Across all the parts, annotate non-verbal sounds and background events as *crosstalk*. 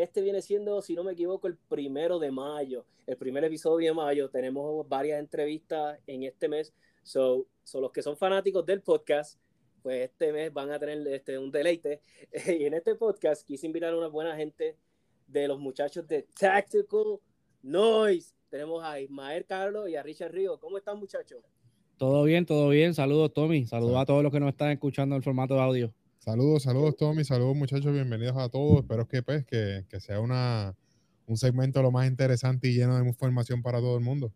Este viene siendo, si no me equivoco, el primero de mayo. El primer episodio de mayo. Tenemos varias entrevistas en este mes. So, so los que son fanáticos del podcast, pues este mes van a tener este, un deleite. *laughs* y en este podcast quise invitar a una buena gente de los muchachos de Tactical Noise. Tenemos a Ismael Carlos y a Richard Río. ¿Cómo están, muchachos? Todo bien, todo bien. Saludos, Tommy. Saludos a todos los que nos están escuchando en el formato de audio. Saludos, saludos Tommy, saludos muchachos, bienvenidos a todos. Espero que, pues, que, que sea una, un segmento lo más interesante y lleno de información para todo el mundo.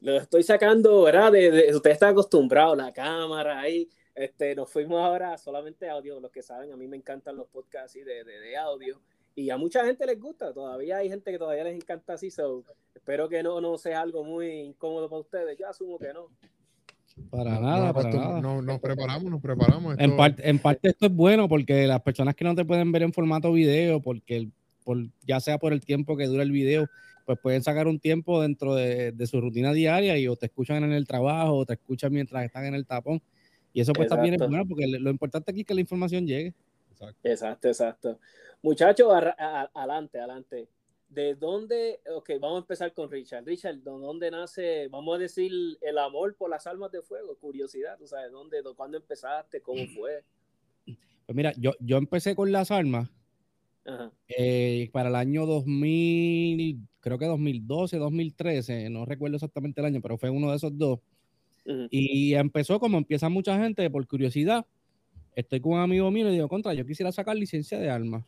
Lo estoy sacando, ¿verdad? De, de, usted está acostumbrado, la cámara ahí. Este, nos fuimos ahora solamente audio. Los que saben, a mí me encantan los podcasts así de, de, de audio. Y a mucha gente les gusta. Todavía hay gente que todavía les encanta así. So, espero que no, no sea algo muy incómodo para ustedes. Yo asumo que no. Para No, nada, no, para esto- nada. no- nos preparamos, nos preparamos. En, parte, en parte esto es bueno porque las personas que no te pueden ver en formato video, porque el- por, ya sea por el tiempo que dura el video, pues pueden sacar un tiempo dentro de, de su rutina diaria y o te escuchan en el trabajo o te escuchan mientras están en el tapón. Y eso pues también es Exacto. bueno porque lo importante aquí es que la información llegue. Exacto. Exacto, exacto. Muchachos, adelante, adelante. ¿De dónde? Ok, vamos a empezar con Richard. Richard, ¿de dónde nace, vamos a decir, el amor por las armas de fuego? Curiosidad, ¿tú sabes? ¿Dónde, de cuándo empezaste? ¿Cómo *clears throat* fue? Pues mira, yo, yo empecé con las armas Ajá. eh, para el año 2000, creo que 2012, 2013, no recuerdo exactamente el año, pero fue uno de esos dos. Y empezó como empieza mucha gente por curiosidad. Estoy con un amigo mío y le digo, contra, yo quisiera sacar licencia de armas.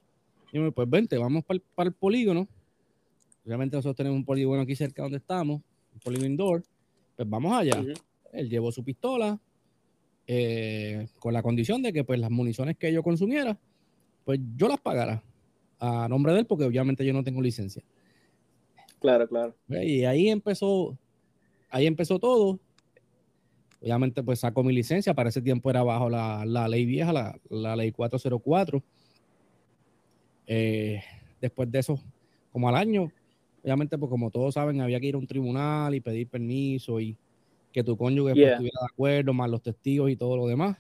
Y me dijo, pues vente, vamos para el polígono. Obviamente nosotros tenemos un polígono aquí cerca donde estamos, un polígono indoor. Pues vamos allá. Él llevó su pistola eh, con la condición de que pues las municiones que yo consumiera, pues yo las pagara a nombre de él porque obviamente yo no tengo licencia. Claro, claro. ¿Ve? Y ahí empezó, ahí empezó todo. Obviamente, pues sacó mi licencia. Para ese tiempo era bajo la, la ley vieja, la, la ley 404. Eh, después de eso, como al año, obviamente, pues como todos saben, había que ir a un tribunal y pedir permiso y que tu cónyuge pues, Yeah. estuviera de acuerdo, más los testigos y todo lo demás.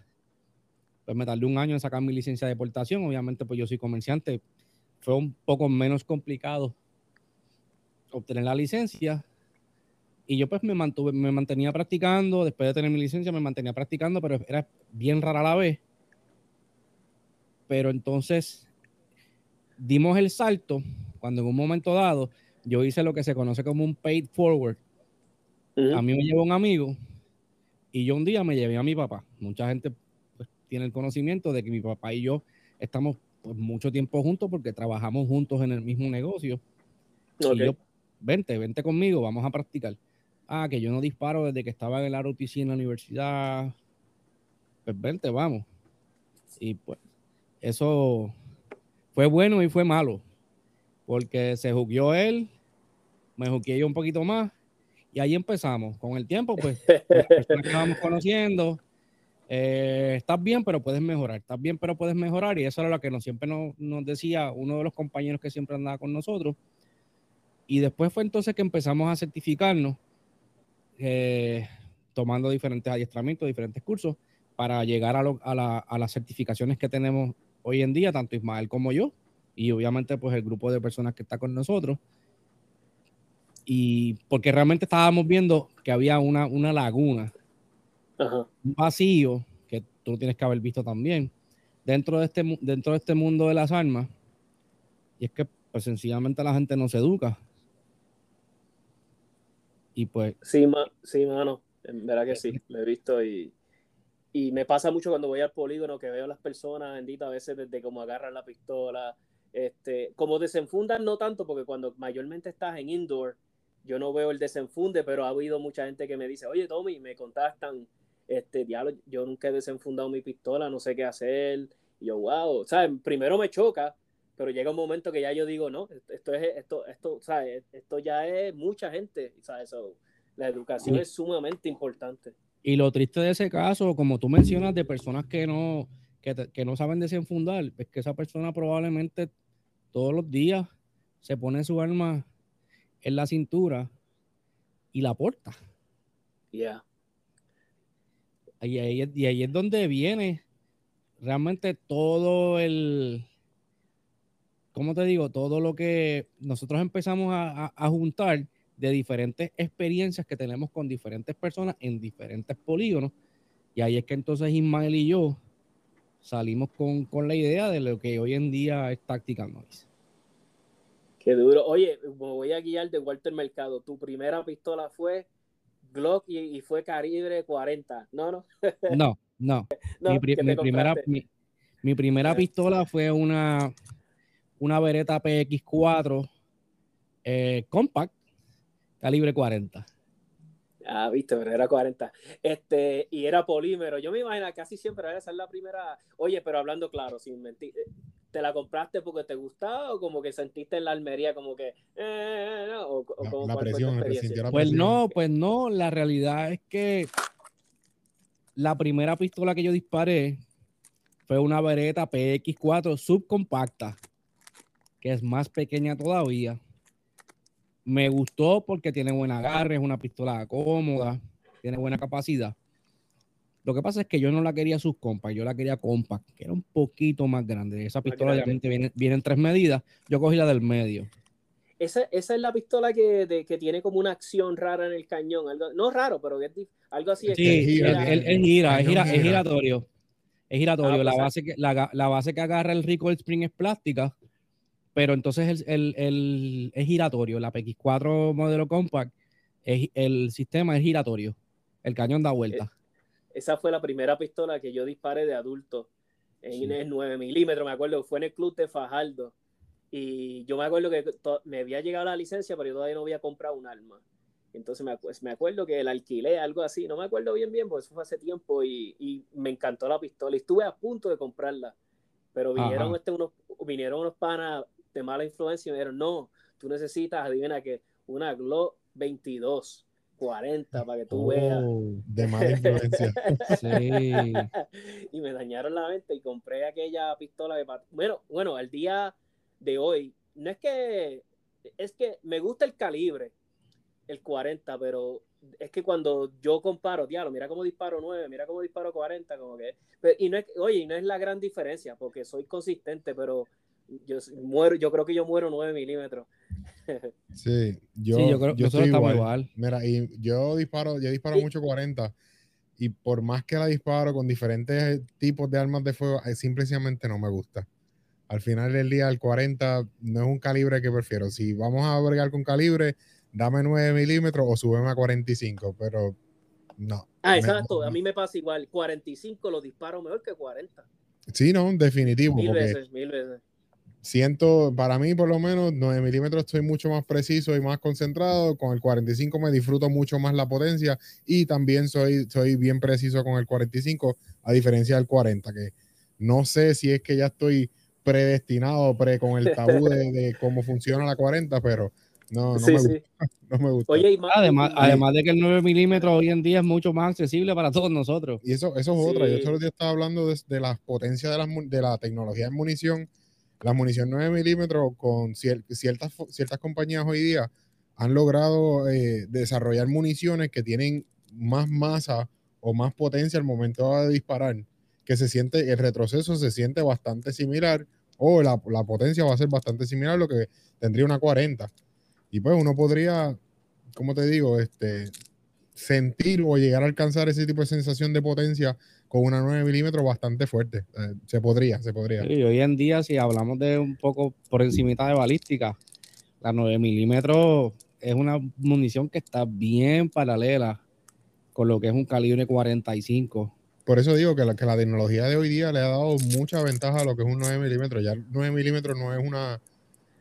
Pues me tardé un año en sacar mi licencia de deportación. Obviamente, pues yo soy comerciante. Fue un poco menos complicado obtener la licencia y yo pues me mantuve, me mantenía practicando, después de tener mi licencia me mantenía practicando, pero era bien rara la vez. Pero entonces dimos el salto cuando en un momento dado yo hice lo que se conoce como un paid forward, A mí me llevó un amigo y yo un día me llevé a mi papá. Mucha gente pues, tiene el conocimiento de que mi papá y yo estamos pues, mucho tiempo juntos porque trabajamos juntos en el mismo negocio. Y yo, vente, vente conmigo, vamos a practicar. Ah, que yo no disparo desde que estaba en el ROTC en la universidad. Pues vente, vamos. Y pues eso fue bueno y fue malo. Porque se jugueó él, me jugué yo un poquito más. Y ahí empezamos. Con el tiempo, pues, *laughs* las conociendo. Eh, estás bien, pero puedes mejorar. Estás bien, pero puedes mejorar. Y eso era lo que nos, siempre nos, nos decía uno de los compañeros que siempre andaba con nosotros. Y después fue entonces que empezamos a certificarnos, eh, tomando diferentes adiestramientos, diferentes cursos, para llegar a, las certificaciones que tenemos hoy en día, tanto Ismael como yo, y obviamente pues el grupo de personas que está con nosotros. Y porque realmente estábamos viendo que había una, una laguna, un vacío, que tú tienes que haber visto también, dentro de, este, dentro de este mundo de las armas. Y es que pues sencillamente la gente no se educa. Y pues. Sí, sí, mano. En verdad que sí. Lo he visto y, y me pasa mucho cuando voy al polígono que veo a las personas, bendita, a veces desde cómo agarran la pistola, este, como desenfundan, no tanto, porque cuando mayormente estás en indoor, yo no veo el desenfunde, pero ha habido mucha gente que me dice, oye, Tommy, me contactan, este, diablo, yo nunca he desenfundado mi pistola, no sé qué hacer. Y yo, wow, sea, primero me choca, pero llega un momento que ya yo digo, no, esto es, esto, esto, ¿sabes? Esto ya es mucha gente, ¿sabes? eso la educación es sumamente importante. Y lo triste de ese caso, como tú mencionas, de personas que no, que, no saben desenfundar, es que esa persona probablemente todos los días se pone su arma en la cintura y la porta. Ya. Y, ahí, y ahí es donde viene realmente todo el, ¿cómo te digo? Todo lo que nosotros empezamos a, juntar de diferentes experiencias que tenemos con diferentes personas en diferentes polígonos. Y ahí es que entonces Ismael y yo salimos con, la idea de lo que hoy en día es Tactical Noise. Qué duro. Oye, me voy a guiar de Walter Mercado. Tu primera pistola fue Glock y, fue calibre 40. No, *laughs* no. no, no. mi, primera, mi, primera pistola fue una una Beretta PX4 eh, compact, calibre 40. Ah, viste, pero era 40. Este, y era polímero. Yo me imagino que casi siempre esa es la primera. Oye, pero hablando claro, sin mentir, eh, ¿te la compraste porque te gustaba o como que sentiste en la almería como que. Eh, no? o, como la, presión, Pues no, pues no. La realidad es que la primera pistola que yo disparé fue una Beretta PX4 subcompacta que es más pequeña todavía. Me gustó porque tiene buen agarre, es una pistola cómoda, tiene buena capacidad. Lo que pasa es que yo no la quería subcompact, yo la quería compact, que era un poquito más grande. Esa pistola obviamente viene, viene, en tres medidas. Yo cogí la del medio. Esa, es la pistola que, tiene como una acción rara en el cañón. Algo, no raro, pero algo así. Sí, es, gira, es, gira, es, giratorio. Es giratorio. Ah, la, pues, base que, la, base que agarra el recoil spring es plástica pero entonces el, es giratorio. La PX4 modelo compact, es, el sistema es giratorio. El cañón da vuelta. Esa fue la primera pistola que yo disparé de adulto en el 9 milímetros. Me acuerdo, fue en el club de Fajardo. Y yo me acuerdo que me había llegado la licencia, pero yo todavía no había comprado un arma. Entonces me, me acuerdo que el alquilé, algo así, no me acuerdo bien bien, porque eso fue hace tiempo y, y me encantó la pistola. Y estuve a punto de comprarla, pero vinieron, este, unos, vinieron unos panas de mala influencia y me dijeron, no, tú necesitas, adivina que una Glock 22. 40 para que tú veas. Oh, de mala influencia. *laughs* sí. Y me dañaron la mente y compré aquella pistola de bueno, bueno, al día de hoy, no es que es que me gusta el calibre, el 40, pero es que cuando yo comparo, diablo, mira cómo disparo 9, mira cómo disparo 40, como que y no es, oye, no es la gran diferencia porque soy consistente, pero yo muero, yo creo que yo muero 9 milímetros. *laughs* sí, yo, creo que estoy igual. Mira, y yo disparo, yo disparo mucho 40 y por más que la disparo con diferentes tipos de armas de fuego, eh, simplemente no me gusta. Al final del día, el 40 no es un calibre que prefiero. Si vamos a bregar con calibre, dame 9 milímetros o súbeme a 45, pero no. Ah, Me- exacto. A mí me pasa igual. 45 lo disparo mejor que 40. Sí, no, definitivo, Mil porque veces, mil veces. Siento, para mí por lo menos 9 milímetros estoy mucho más preciso y más concentrado, con el 45 me disfruto mucho más la potencia y también soy, soy bien preciso con el 45, a diferencia del 40, que no sé si es que ya estoy predestinado pre, con el tabú de, de cómo funciona la 40, pero no, no, sí, me, sí. gusta, *laughs* no me gusta. Oye, y ma- Además, y- además de que el 9 milímetros hoy en día es mucho más accesible para todos nosotros. Y eso, eso es otra. Yo Sí. todos los días estaba hablando de, de las potencias de, las mu- de la tecnología en munición. La munición 9 milímetros con cier- ciertas, ciertas compañías hoy día han logrado eh, desarrollar municiones que tienen más masa o más potencia al momento de disparar, que se siente, el retroceso se siente bastante similar o la, la potencia va a ser bastante similar a lo que tendría una 40. Y pues uno podría, como te digo, este, sentir o llegar a alcanzar ese tipo de sensación de potencia con una 9 milímetros bastante fuerte. Eh, se podría, se podría. Y hoy en día, si hablamos de un poco por encimita de balística, la 9 milímetros es una munición que está bien paralela con lo que es un calibre 45. Por eso digo que la, que la tecnología de hoy día le ha dado mucha ventaja a lo que es un 9 milímetros. Ya el 9 milímetros no es una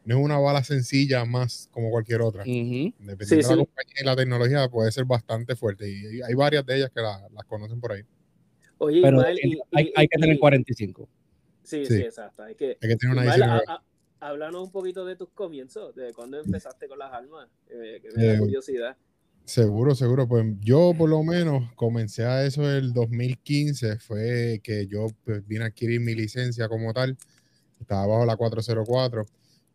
no es una bala sencilla más como cualquier otra. Dependiendo Sí, de la sí. compañía y la tecnología puede ser bastante fuerte. Y hay- hay varias de ellas que la- las conocen por ahí. Oye, Pero Ismael, hay, y- hay que tener y- 45. Sí, Sí. sí, exacto. Hay que, Hay que tener una Ismael, 19. a- a- háblanos un poquito de tus comienzos, de cuando empezaste con las armas, eh, que me da Eh, curiosidad. Seguro, seguro. Pues yo por lo menos comencé a eso el 2015, fue que yo pues, vine a adquirir mi licencia como tal, estaba bajo la 404,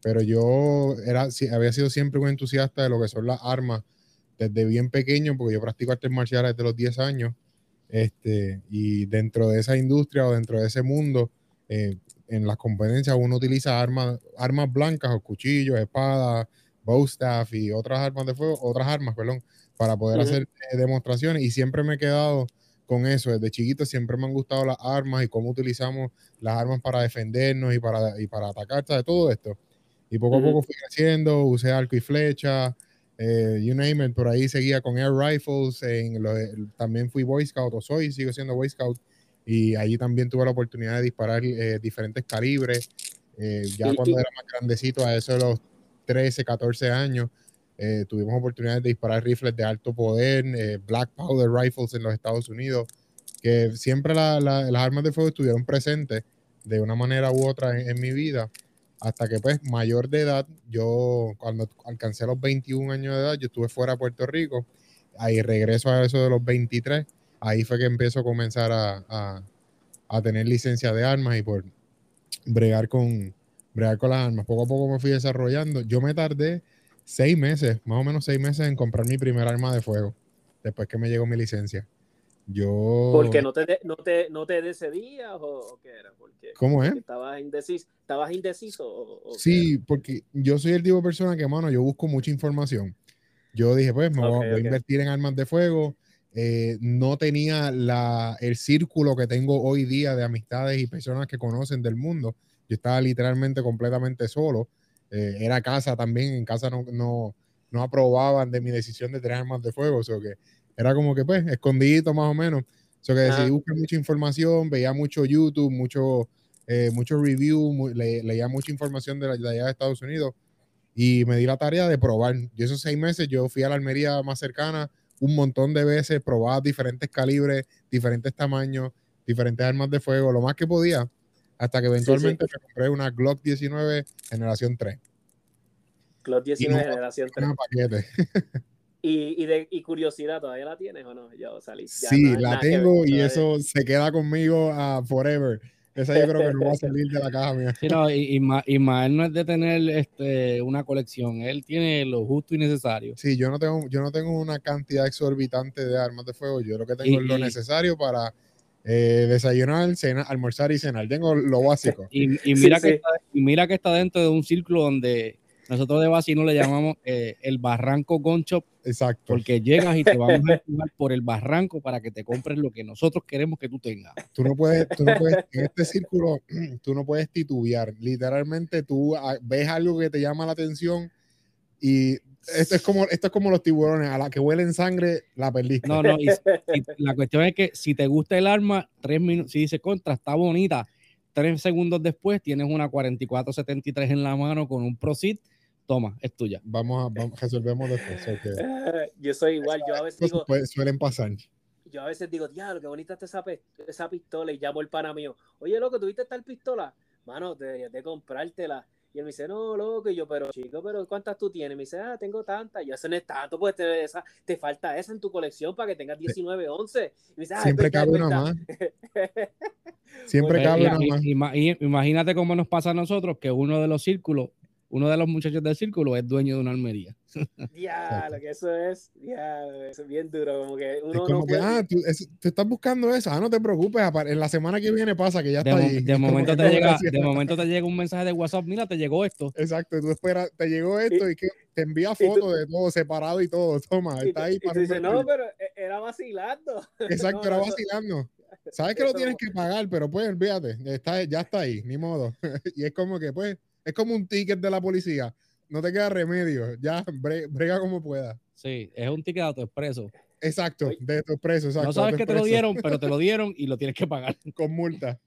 pero yo era, había sido siempre un entusiasta de lo que son las armas desde bien pequeño, porque yo practico artes marciales desde los 10 años, este, y dentro de esa industria o dentro de ese mundo, eh, en las competencias uno utiliza armas, armas blancas o cuchillos, espadas, bow staff y otras armas de fuego, otras armas, perdón, para poder hacer eh, demostraciones y siempre me he quedado con eso. Desde chiquito siempre me han gustado las armas y cómo utilizamos las armas para defendernos y para, y para atacar, de todo esto. Y poco a poco fui creciendo, usé arco y flecha, eh, you name it, por ahí seguía con air rifles, en lo también fui Boy Scout, o soy, sigo siendo Boy Scout, y allí también tuve la oportunidad de disparar eh, diferentes calibres, eh, ya cuando era más grandecito, a eso de los 13, 14 años, eh, tuvimos oportunidades de disparar rifles de alto poder, eh, Black Powder Rifles en los Estados Unidos, que siempre la- la- las armas de fuego estuvieron presentes de una manera u otra en, en mi vida, hasta que pues mayor de edad, yo cuando alcancé los 21 años de edad, yo estuve fuera de Puerto Rico, ahí regreso a eso de los 23, ahí fue que empiezo a comenzar a, a- tener licencia de armas y por bregar con, bregar con las armas. Poco a poco me fui desarrollando. Yo me tardé seis meses, más o menos seis meses en comprar mi primer arma de fuego, después que me llegó mi licencia. Yo... ¿Porque no te, de- no te, no te decidías o, o qué era? Porque, ¿Cómo es? porque estabas indeciso, estabas indeciso o, o qué Sí, porque yo soy el tipo de persona que, mano, yo busco mucha información. Yo dije, pues, me voy, a- Ok, voy a invertir en armas de fuego. Eh, no tenía la, el círculo que tengo hoy día de amistades y personas que conocen del mundo. Yo estaba literalmente completamente solo. Eh, era casa también, en casa no, no, no aprobaban de mi decisión de tener armas de fuego. O sea que era como que, pues, escondidito más o menos. O sea que decidí Ah. buscar mucha información, veía mucho YouTube, mucho, eh, mucho review, le- leía mucha información de, la- de allá de Estados Unidos y me di la tarea de probar. Y esos seis meses yo fui a la Almería más cercana un montón de veces, probaba diferentes calibres, diferentes tamaños, diferentes armas de fuego, lo más que podía, hasta que eventualmente me compré una Glock 19 generación 3. Glock 19 no- generación 3. Una paquete. *laughs* Y, y, de, y curiosidad, ¿todavía la tienes o no? Ya salí. ya Sí, nada- la que ver, tengo y todavía. eso se queda conmigo a forever. Esa yo creo que no va a *laughs* salir de la caja mía. Sí, no, y, Isma- Ismael no es de tener este, una colección, él tiene lo justo y necesario. Sí, yo no tengo, yo no tengo una cantidad exorbitante de armas de fuego. Yo lo que tengo Y- es lo y- necesario para eh, desayunar, cenar, almorzar y cenar. Tengo lo básico. Y, y mira Sí, que sí. Está, y mira que está dentro de un círculo donde nosotros de vacino le llamamos eh, el barranco gun shop, Exacto. porque llegas y te vamos a empujar por el barranco para que te compres lo que nosotros queremos que tú tengas. Tú no puedes, tú no puedes, en este círculo, *clears throat* tú no puedes titubear. Literalmente tú ah, ves algo que te llama la atención y Esto es como, esto es como los tiburones, a la que huelen sangre, la perdiste. No, no, y, y la cuestión es que si te gusta el arma, tres minutos, si dice contra, está bonita, tres segundos después tienes una 4473 en la mano con un Proceed, toma, es tuya. Vamos a, vamos, resolvemos después. ok. *laughs* Yo soy igual, yo a veces digo, suelen pasar. yo a veces digo, diablo, qué bonita está esa, esa pistola. Y llamo el pana mío, oye, loco, ¿tuviste tal pistola? Mano, deberías de comprártela. Y él me dice, no, loco, y yo, pero chico, pero ¿cuántas tú tienes? Me dice, ah, tengo tantas. Y eso no es tanto, pues te, esa, te falta esa en tu colección para que tengas 19, 11. Y me dice, ah, Siempre cabe una más. Siempre *laughs* Pues, cabe Y- una más. imagínate cómo nos pasa a nosotros que uno de los círculos, uno de los muchachos del círculo es dueño de una almería. *laughs* Diablo, que eso es, diablo, eso es bien duro, como que Es uno como no que, puede... ah, tú, es- tú estás buscando esa, ah, no te preocupes, en la semana que viene pasa que ya De, está ahí. de *laughs* Es momento te llega, de momento te llega un mensaje de WhatsApp, mira, te llegó esto. Exacto, tú esperas, te llegó esto y, que te envía fotos de todo separado y todo. *laughs* Toma, y, está ahí y para tú dices, no, invertir". pero e- era vacilando. Exacto, no, era eso- vacilando. Sabes que lo eso- tienes que pagar, pero pues olvídate, está, ya está ahí, ni modo. y es como que, pues, es como un ticket de la policía. No te queda remedio, ya bre- brega como pueda. Sí, es un ticket de autoexpreso. Exacto, de tu preso, exacto. No sabes que te lo autoexpreso, dieron, pero te lo *laughs* dieron y lo tienes que pagar. Con multa.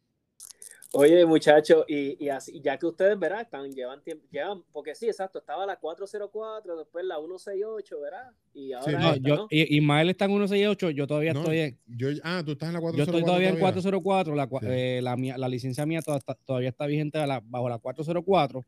Oye, muchachos, y, y así, ya que ustedes, ¿verdad? Están, llevan tiempo, llevan, porque sí, exacto, estaba la 404, después la 168, ¿verdad? Y ahora no, esta, yo, ¿no? Ismael está en 168, yo todavía No, estoy en, Yo, ah, tú estás en la yo 404 estoy todavía en todavía? 404, la, cua- Sí. eh, la, mía- la licencia mía toda está- todavía está vigente a la- bajo la 404,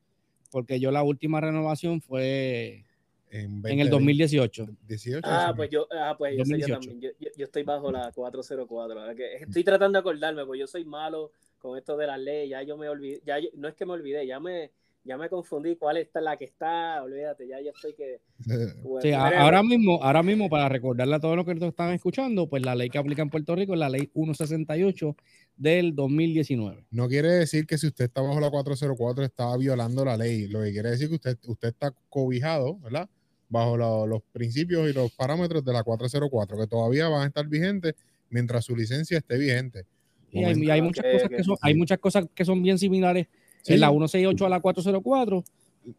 porque yo la última renovación fue En, en el 2018. 18. Ah, sí. pues yo, ah, pues yo, sé, yo 2018. también, yo, yo, yo estoy bajo la 404, la verdad que estoy tratando de acordarme, porque yo soy malo con esto de las leyes, ya yo me olvidé, ya yo- no es que me olvidé, ya me, ya me confundí cuál es la que está, olvídate, ya yo estoy que... *laughs* bueno, Sí, ahora mismo, ahora mismo, para recordarle a todos los que nos están escuchando, pues la ley que aplica en Puerto Rico es la ley 168 del 2019. No quiere decir que si usted está bajo la 404 está violando la ley. Lo que quiere decir que usted, usted está cobijado, ¿verdad? Bajo los principios y los parámetros de la 404, que todavía van a estar vigentes mientras su licencia esté vigente. Y hay, y muchas cosas que son, hay muchas cosas que son bien similares en la 168 a la 404,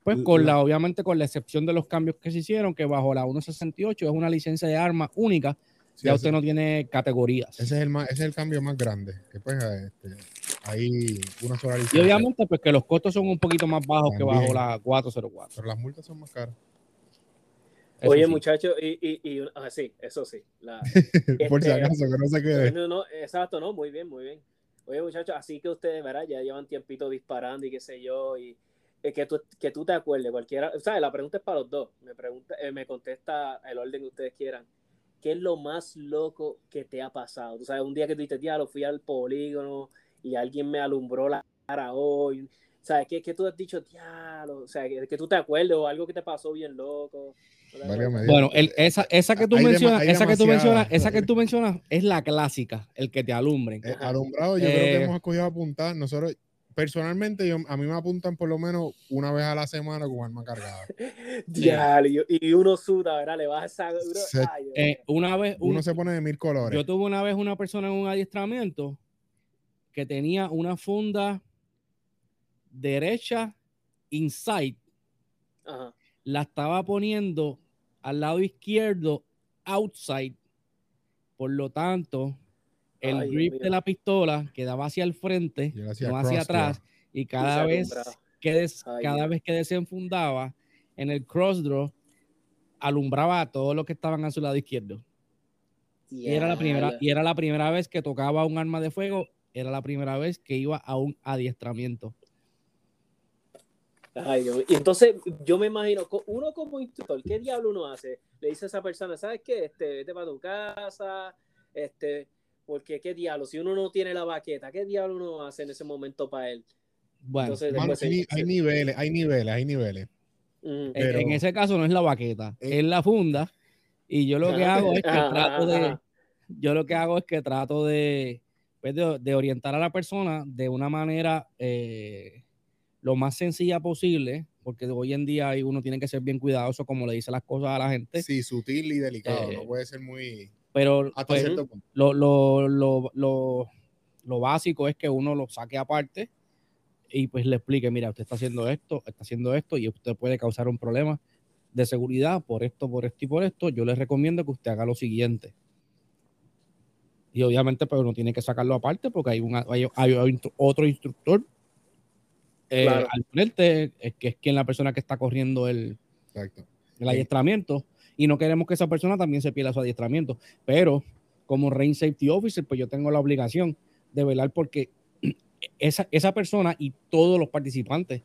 pues con la, obviamente con la excepción de los cambios que se hicieron, que bajo la 168 es una licencia de armas única, Sí, ya usted no tiene categorías. ese es el más, ese es el cambio más grande. Que pues este, hay una sola Y licencia. obviamente pues que los costos son un poquito más bajos que bajo la 404. Pero las multas son más caras. Eso Oye, sí. muchachos, y, y, y ah, sí, eso sí. La, *laughs* Por si Este, acaso, que no se quede. No, no, exacto, no, muy bien, muy bien. Oye, muchachos, así que ustedes, ¿verdad? Ya llevan tiempito disparando y qué sé yo, y eh, que, tú, que tú te acuerdes, cualquiera, ¿sabes? La pregunta es para los dos. Me pregunta, eh, me contesta el orden que ustedes quieran. ¿Qué es lo más loco que te ha pasado? Tú sabes, un día que tú dices, lo fui al polígono y alguien me alumbró la cara hoy. ¿Sabes? ¿Qué, qué tú has dicho, diablo? O sea, que, que tú te acuerdes o algo que te pasó bien loco. Bueno, el- esa, esa que tú Hay mencionas, esa que tú mencionas, esa que tú mencionas es la clásica, el que te alumbren. Eh, alumbrado, yo creo que Eh, hemos escogido apuntar. Nosotros, personalmente, yo, a mí me apuntan por lo menos una vez a la semana con arma cargada. *laughs* Diablo, y, y uno suda, ¿verdad? Le vas a esa... uno- Se- ay, Eh, una vez, un- Uno se pone de mil colores. yo tuve una vez una persona en un adiestramiento que tenía una funda derecha inside, Ajá. la estaba poniendo al lado izquierdo outside. Por lo tanto, el Ay, grip de la pistola quedaba hacia el frente, no hacia cross draw. atrás, y cada vez alumbraba. que des- Ay, cada vez que desenfundaba en el cross draw alumbraba a todos los que estaban a su lado izquierdo. Y era la primera y era la primera vez que tocaba un arma de fuego, era la primera vez que iba a un adiestramiento. Ay, Dios mío. Y entonces, yo me imagino, uno como instructor, ¿qué diablo uno hace? Le dice a esa persona, ¿sabes qué? Este, vete para tu casa, este, porque qué diablo, si uno no tiene la baqueta, ¿qué diablo uno hace en ese momento para él? Bueno, Entonces, Mano, después hay, se- niveles, hay niveles, hay niveles. En- pero- en ese caso no es la baqueta, Eh. es la funda. Y yo lo que hago es que Ajá, trato de, ajá. yo lo que hago es que trato de, pues, de, de orientar a la persona de una manera eh, lo más sencilla posible, porque hoy en día uno tiene que ser bien cuidadoso como le dice las cosas a la gente, Sí, sutil y delicado. Eh, no puede ser muy. pero pues, lo, lo, lo, lo, lo básico es que uno lo saque aparte y pues le explique, mira, usted está haciendo esto, está haciendo esto y usted puede causar un problema de seguridad por esto, por esto y por esto, yo les recomiendo que usted haga lo siguiente. Y obviamente, pero no tiene que sacarlo aparte porque hay, un, hay, hay otro instructor eh, Claro. al frente, es que es quien la persona que está corriendo el, Exacto. el adiestramiento y no queremos que esa persona también se pierda su adiestramiento. Pero como Rain Safety Officer, pues yo tengo la obligación de velar porque *clears throat* esa, esa persona y todos los participantes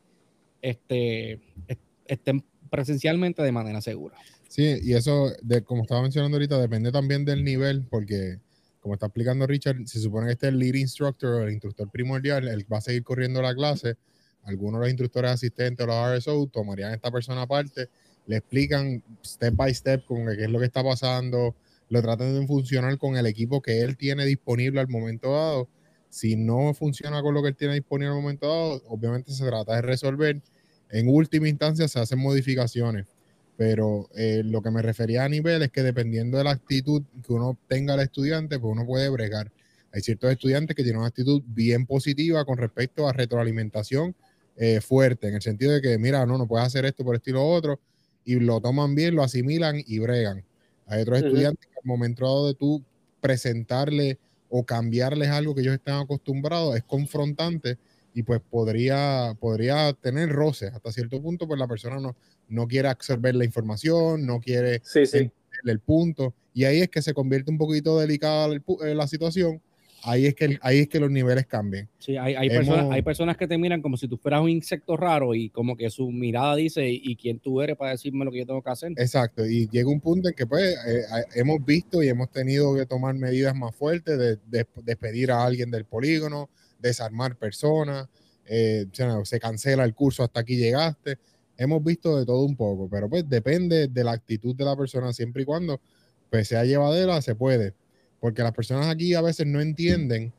este, est- estén presencialmente de manera segura. Sí, y eso, de, como estaba mencionando ahorita, depende también del nivel, porque como está explicando Richard, se supone que este es el lead instructor o el instructor primordial, él va a seguir corriendo la clase. Algunos de los instructores asistentes o los RSO tomarían a esta persona aparte, le explican step by step que qué es lo que está pasando, lo tratan de funcionar con el equipo que él tiene disponible al momento dado. Si no funciona con lo que él tiene disponible al momento dado, obviamente se trata de resolver. En última instancia se hacen modificaciones pero eh, lo que me refería a nivel es que dependiendo de la actitud que uno tenga el estudiante, pues uno puede bregar. Hay ciertos estudiantes que tienen una actitud bien positiva con respecto a retroalimentación eh, fuerte, en el sentido de que, mira, no, no puedes hacer esto por estilo otro, y lo toman bien, lo asimilan y bregan. Hay otros Ujú. estudiantes que al momento dado de tú presentarle o cambiarles algo que ellos están acostumbrados, es confrontante y pues podría, podría tener roces. Hasta cierto punto, pues la persona no, no quiere absorber la información, no quiere Sí, sí. el punto. Y ahí es que se convierte un poquito delicada eh, la situación. Ahí es que, el- ahí es que los niveles cambian. Sí, hay, hay, Hemos- personas, hay personas que te miran como si tú fueras un insecto raro y como que su mirada dice, ¿y, quién tú eres para decirme lo que yo tengo que hacer? Exacto. Y llega un punto en que pues eh, hemos visto y hemos tenido que tomar medidas más fuertes de, de- despedir a alguien del polígono, desarmar personas, eh, se cancela el curso hasta aquí llegaste. Hemos visto de todo un poco, pero pues depende de la actitud de la persona, siempre y cuando pues sea llevadera, se puede. Porque las personas aquí a veces no entienden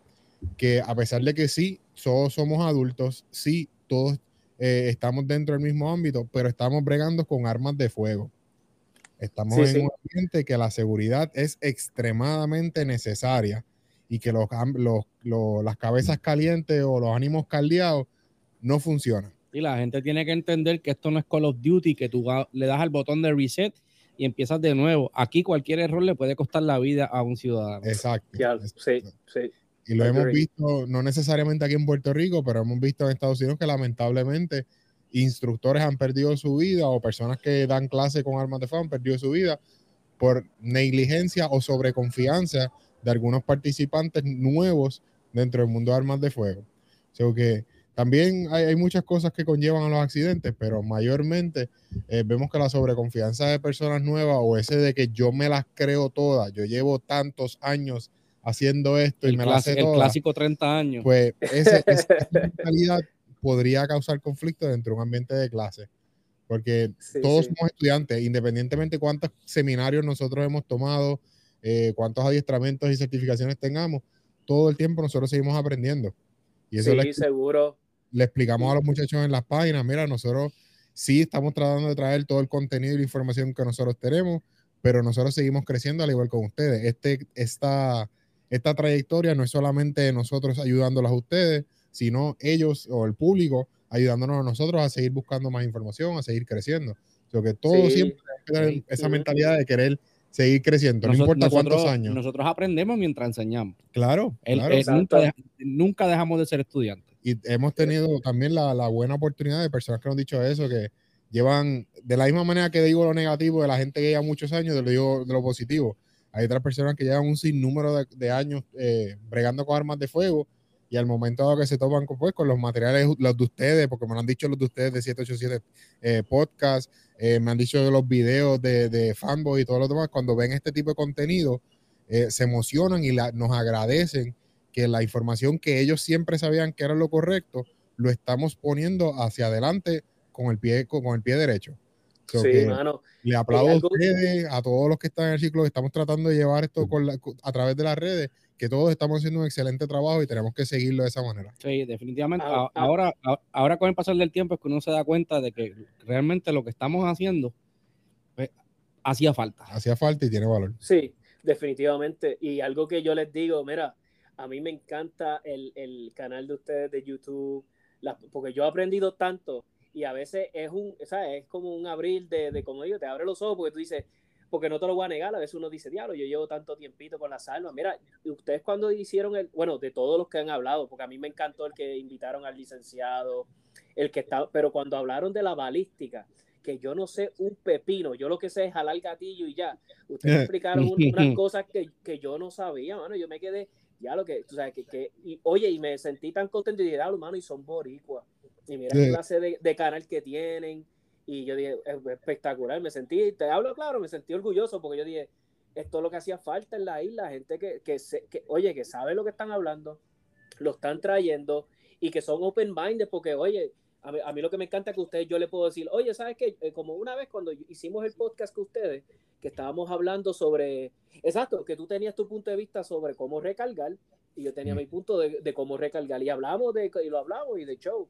que a pesar de que sí, todos somos adultos, sí, todos eh, estamos dentro del mismo ámbito, pero estamos bregando con armas de fuego. Estamos Sí, en sí. un ambiente que la seguridad es extremadamente necesaria y que los, am- los- los- las cabezas calientes o los ánimos caldeados no funcionan. Y la gente tiene que entender que esto no es Call of Duty, que tú le das al botón de reset y empiezas de nuevo. Aquí cualquier error le puede costar la vida a un ciudadano. Exacto. Ya, exacto. sí, sí. Y lo hemos visto, no necesariamente aquí en Puerto Rico, pero hemos visto en Estados Unidos que lamentablemente instructores han perdido su vida o personas que dan clase con armas de fuego han perdido su vida por negligencia o sobreconfianza de algunos participantes nuevos dentro del mundo de armas de fuego. O sea que también hay, hay muchas cosas que conllevan a los accidentes, pero mayormente eh, vemos que la sobreconfianza de personas nuevas o ese de que yo me las creo todas, yo llevo tantos años haciendo esto y El, me las sé el todas, clásico 30 años. pues ese- *laughs* esa mentalidad podría causar conflicto dentro de un ambiente de clase. Porque Sí, todos sí. somos estudiantes, independientemente cuántos seminarios nosotros hemos tomado, eh, cuántos adiestramientos y certificaciones tengamos, todo el tiempo nosotros seguimos aprendiendo. Y eso Sí, seguro. Le explicamos a los muchachos en las páginas, mira, nosotros sí estamos tratando de traer todo el contenido y la información que nosotros tenemos, pero nosotros seguimos creciendo al igual con ustedes. Este, esta, esta trayectoria no es solamente nosotros ayudándolos a ustedes, sino ellos o el público ayudándonos a nosotros a seguir buscando más información, a seguir creciendo. O sea, que todos Sí. siempre tenemos que tener Sí. esa mentalidad de querer seguir creciendo, no importa nosotros, cuántos años. Nosotros aprendemos mientras enseñamos. claro, El- claro. Exacto. nunca, deja- nunca dejamos de ser estudiantes. Y hemos tenido también la, la buena oportunidad de personas que nos han dicho eso, que llevan, de la misma manera que digo lo negativo de la gente que lleva muchos años, te lo digo de lo positivo. Hay otras personas que llevan un sinnúmero de, de años eh, bregando con armas de fuego y al momento dado que se toman con, pues, con los materiales, los de ustedes, porque me lo han dicho los de ustedes de 787 eh, Podcast, eh, me han dicho los videos de, de Fanboy y todo lo demás, cuando ven este tipo de contenido, eh, se emocionan y la- nos agradecen que la información que ellos siempre sabían que era lo correcto, lo estamos poniendo hacia adelante con el pie, con, con el pie derecho. So Sí, mano. le aplaudo a ustedes, a todos los que están en el ciclo, que estamos tratando de llevar esto con la- a través de las redes, que todos estamos haciendo un excelente trabajo y tenemos que seguirlo de esa manera. Sí, definitivamente. Ah, ah. Ahora, a- ahora con el pasar del tiempo es que uno se da cuenta de que realmente lo que estamos haciendo pues, hacía falta. Hacía falta y tiene valor. Sí, definitivamente. Y algo que yo les digo, mira, a mí me encanta el, el canal de ustedes de YouTube, la- porque yo he aprendido tanto y a veces es un, ¿sabes? Es como un abril de, de, como digo, te abre los ojos porque tú dices, porque no te lo voy a negar, a veces uno dice, diablo, yo llevo tanto tiempito con las almas. Mira, ustedes cuando hicieron el, bueno, de todos los que han hablado, porque a mí me encantó el que invitaron al licenciado, el que está, pero cuando hablaron de la balística, que yo no sé un pepino, yo lo que sé es jalar gatillo y ya. Ustedes *laughs* explicaron unas *laughs* cosas que, que, yo no sabía, mano, yo me quedé, ya lo que, o sea, que, que y, oye, y me sentí tan contento y dije, diablo, mano, y son boricuas. Y mira la clase de, de canal que tienen. Y yo dije, es espectacular, me sentí, te hablo claro, me sentí orgulloso porque yo dije, esto es lo que hacía falta en la isla, gente que, que, se, que oye, que sabe lo que están hablando, lo están trayendo y que son open-minded porque, oye, a mí, a mí, lo que me encanta es que ustedes, yo le puedo decir, oye, ¿sabes qué? Eh, como una vez cuando hicimos el podcast con ustedes, que estábamos hablando sobre, exacto, que tú tenías tu punto de vista sobre cómo recargar y yo tenía mi punto de, de cómo recargar y hablamos de, y lo hablamos y de show.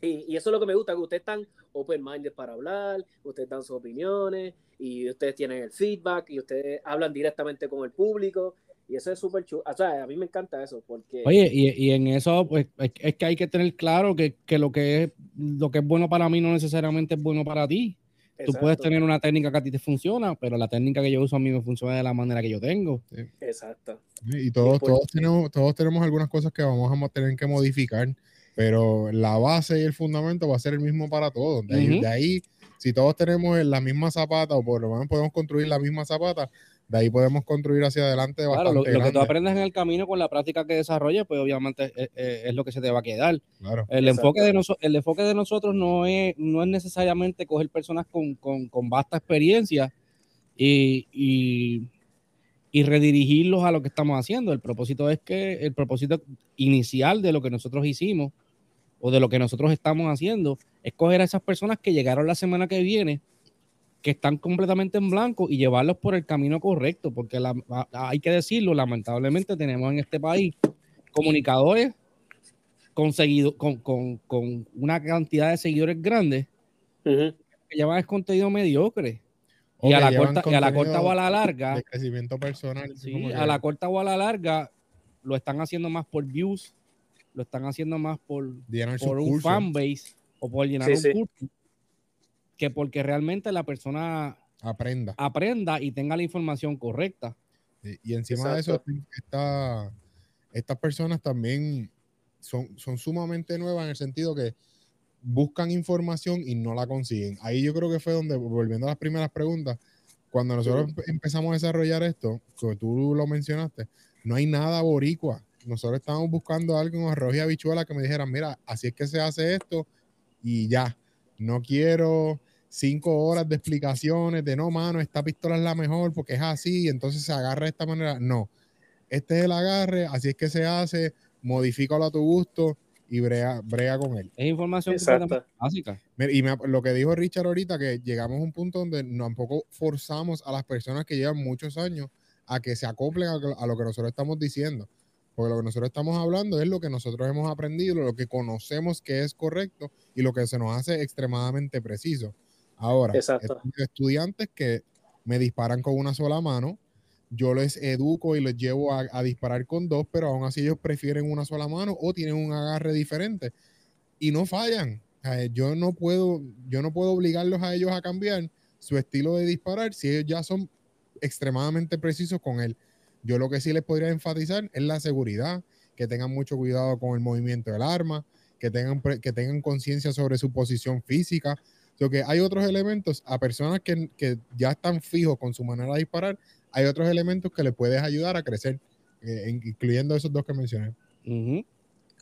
Y, eso es lo que me gusta, que ustedes están open-minded para hablar, ustedes dan sus opiniones y ustedes tienen el feedback y ustedes hablan directamente con el público. Y eso es súper chulo. O sea, a mí me encanta eso. porque Oye, y, y en eso, pues, es que hay que tener claro que, que, lo, que es, lo que es bueno para mí no necesariamente es bueno para ti. Tú puedes tener una técnica que a ti te funciona, pero la técnica que yo uso a mí me funciona de la manera que yo tengo. Exacto. Y todos, todos, tenemos, todos tenemos algunas cosas que vamos a tener que modificar pero la base y el fundamento va a ser el mismo para todos. De ahí, si todos tenemos la misma zapata, o por lo menos podemos construir la misma zapata, de ahí podemos construir hacia adelante claro, lo, que tú aprendes en el camino con la práctica que desarrolles, pues obviamente es, lo que se te va a quedar. Claro. El, enfoque de el enfoque de nosotros no es, no es necesariamente coger personas con, con, con vasta experiencia y, y, y, redirigirlos a lo que estamos haciendo. El propósito es que el propósito inicial de lo que nosotros hicimos o de lo que nosotros estamos haciendo, es coger a esas personas que llegaron la semana que viene, que están completamente en blanco y llevarlos por el camino correcto, porque hay que decirlo, lamentablemente tenemos en este país comunicadores con, con, con, una cantidad de seguidores grandes que llevan el contenido mediocre. y a, la corta, y a la corta o a la larga. De crecimiento personal. a la corta o a la larga lo están haciendo más por views lo están haciendo más por, por un fanbase o por llenar un curso que porque realmente la persona aprenda. aprenda y tenga la información correcta. Y, encima de eso, estas personas también son, son sumamente nuevas en el sentido que buscan información y no la consiguen. Ahí yo creo que fue donde, volviendo a las primeras preguntas, cuando nosotros empezamos a desarrollar esto, que tú lo mencionaste, no hay nada boricua nosotros estábamos buscando algo en arroz y habichuela que me dijeran, mira, así es que se hace esto y ya. No quiero cinco horas de explicaciones de no, mano, esta pistola es la mejor porque es así, entonces se agarra de esta manera. No, este es el agarre, así es que se hace, modifícalo a tu gusto y brea, brea con él. Es información básica. Y lo que dijo Richard ahorita, que llegamos a un punto donde tampoco forzamos a las personas que llevan muchos años a que se acoplen a lo que nosotros estamos diciendo. Porque lo que nosotros estamos hablando es lo que nosotros hemos aprendido, lo que conocemos que es correcto y lo que se nos hace extremadamente preciso. Ahora, estudiantes que me disparan con una sola mano, yo les educo y les llevo a, disparar con dos, pero aún así ellos prefieren una sola mano o tienen un agarre diferente y no fallan. yo no puedo, yo no puedo obligarlos a ellos a cambiar su estilo de disparar si ellos ya son extremadamente precisos con él. Yo lo que sí les podría enfatizar es la seguridad, que tengan mucho cuidado con el movimiento del arma, que tengan, que tengan conciencia sobre su posición física. O que hay otros elementos a personas que, que, ya están fijos con su manera de disparar, hay otros elementos que les puedes ayudar a crecer, eh, incluyendo esos dos que mencioné.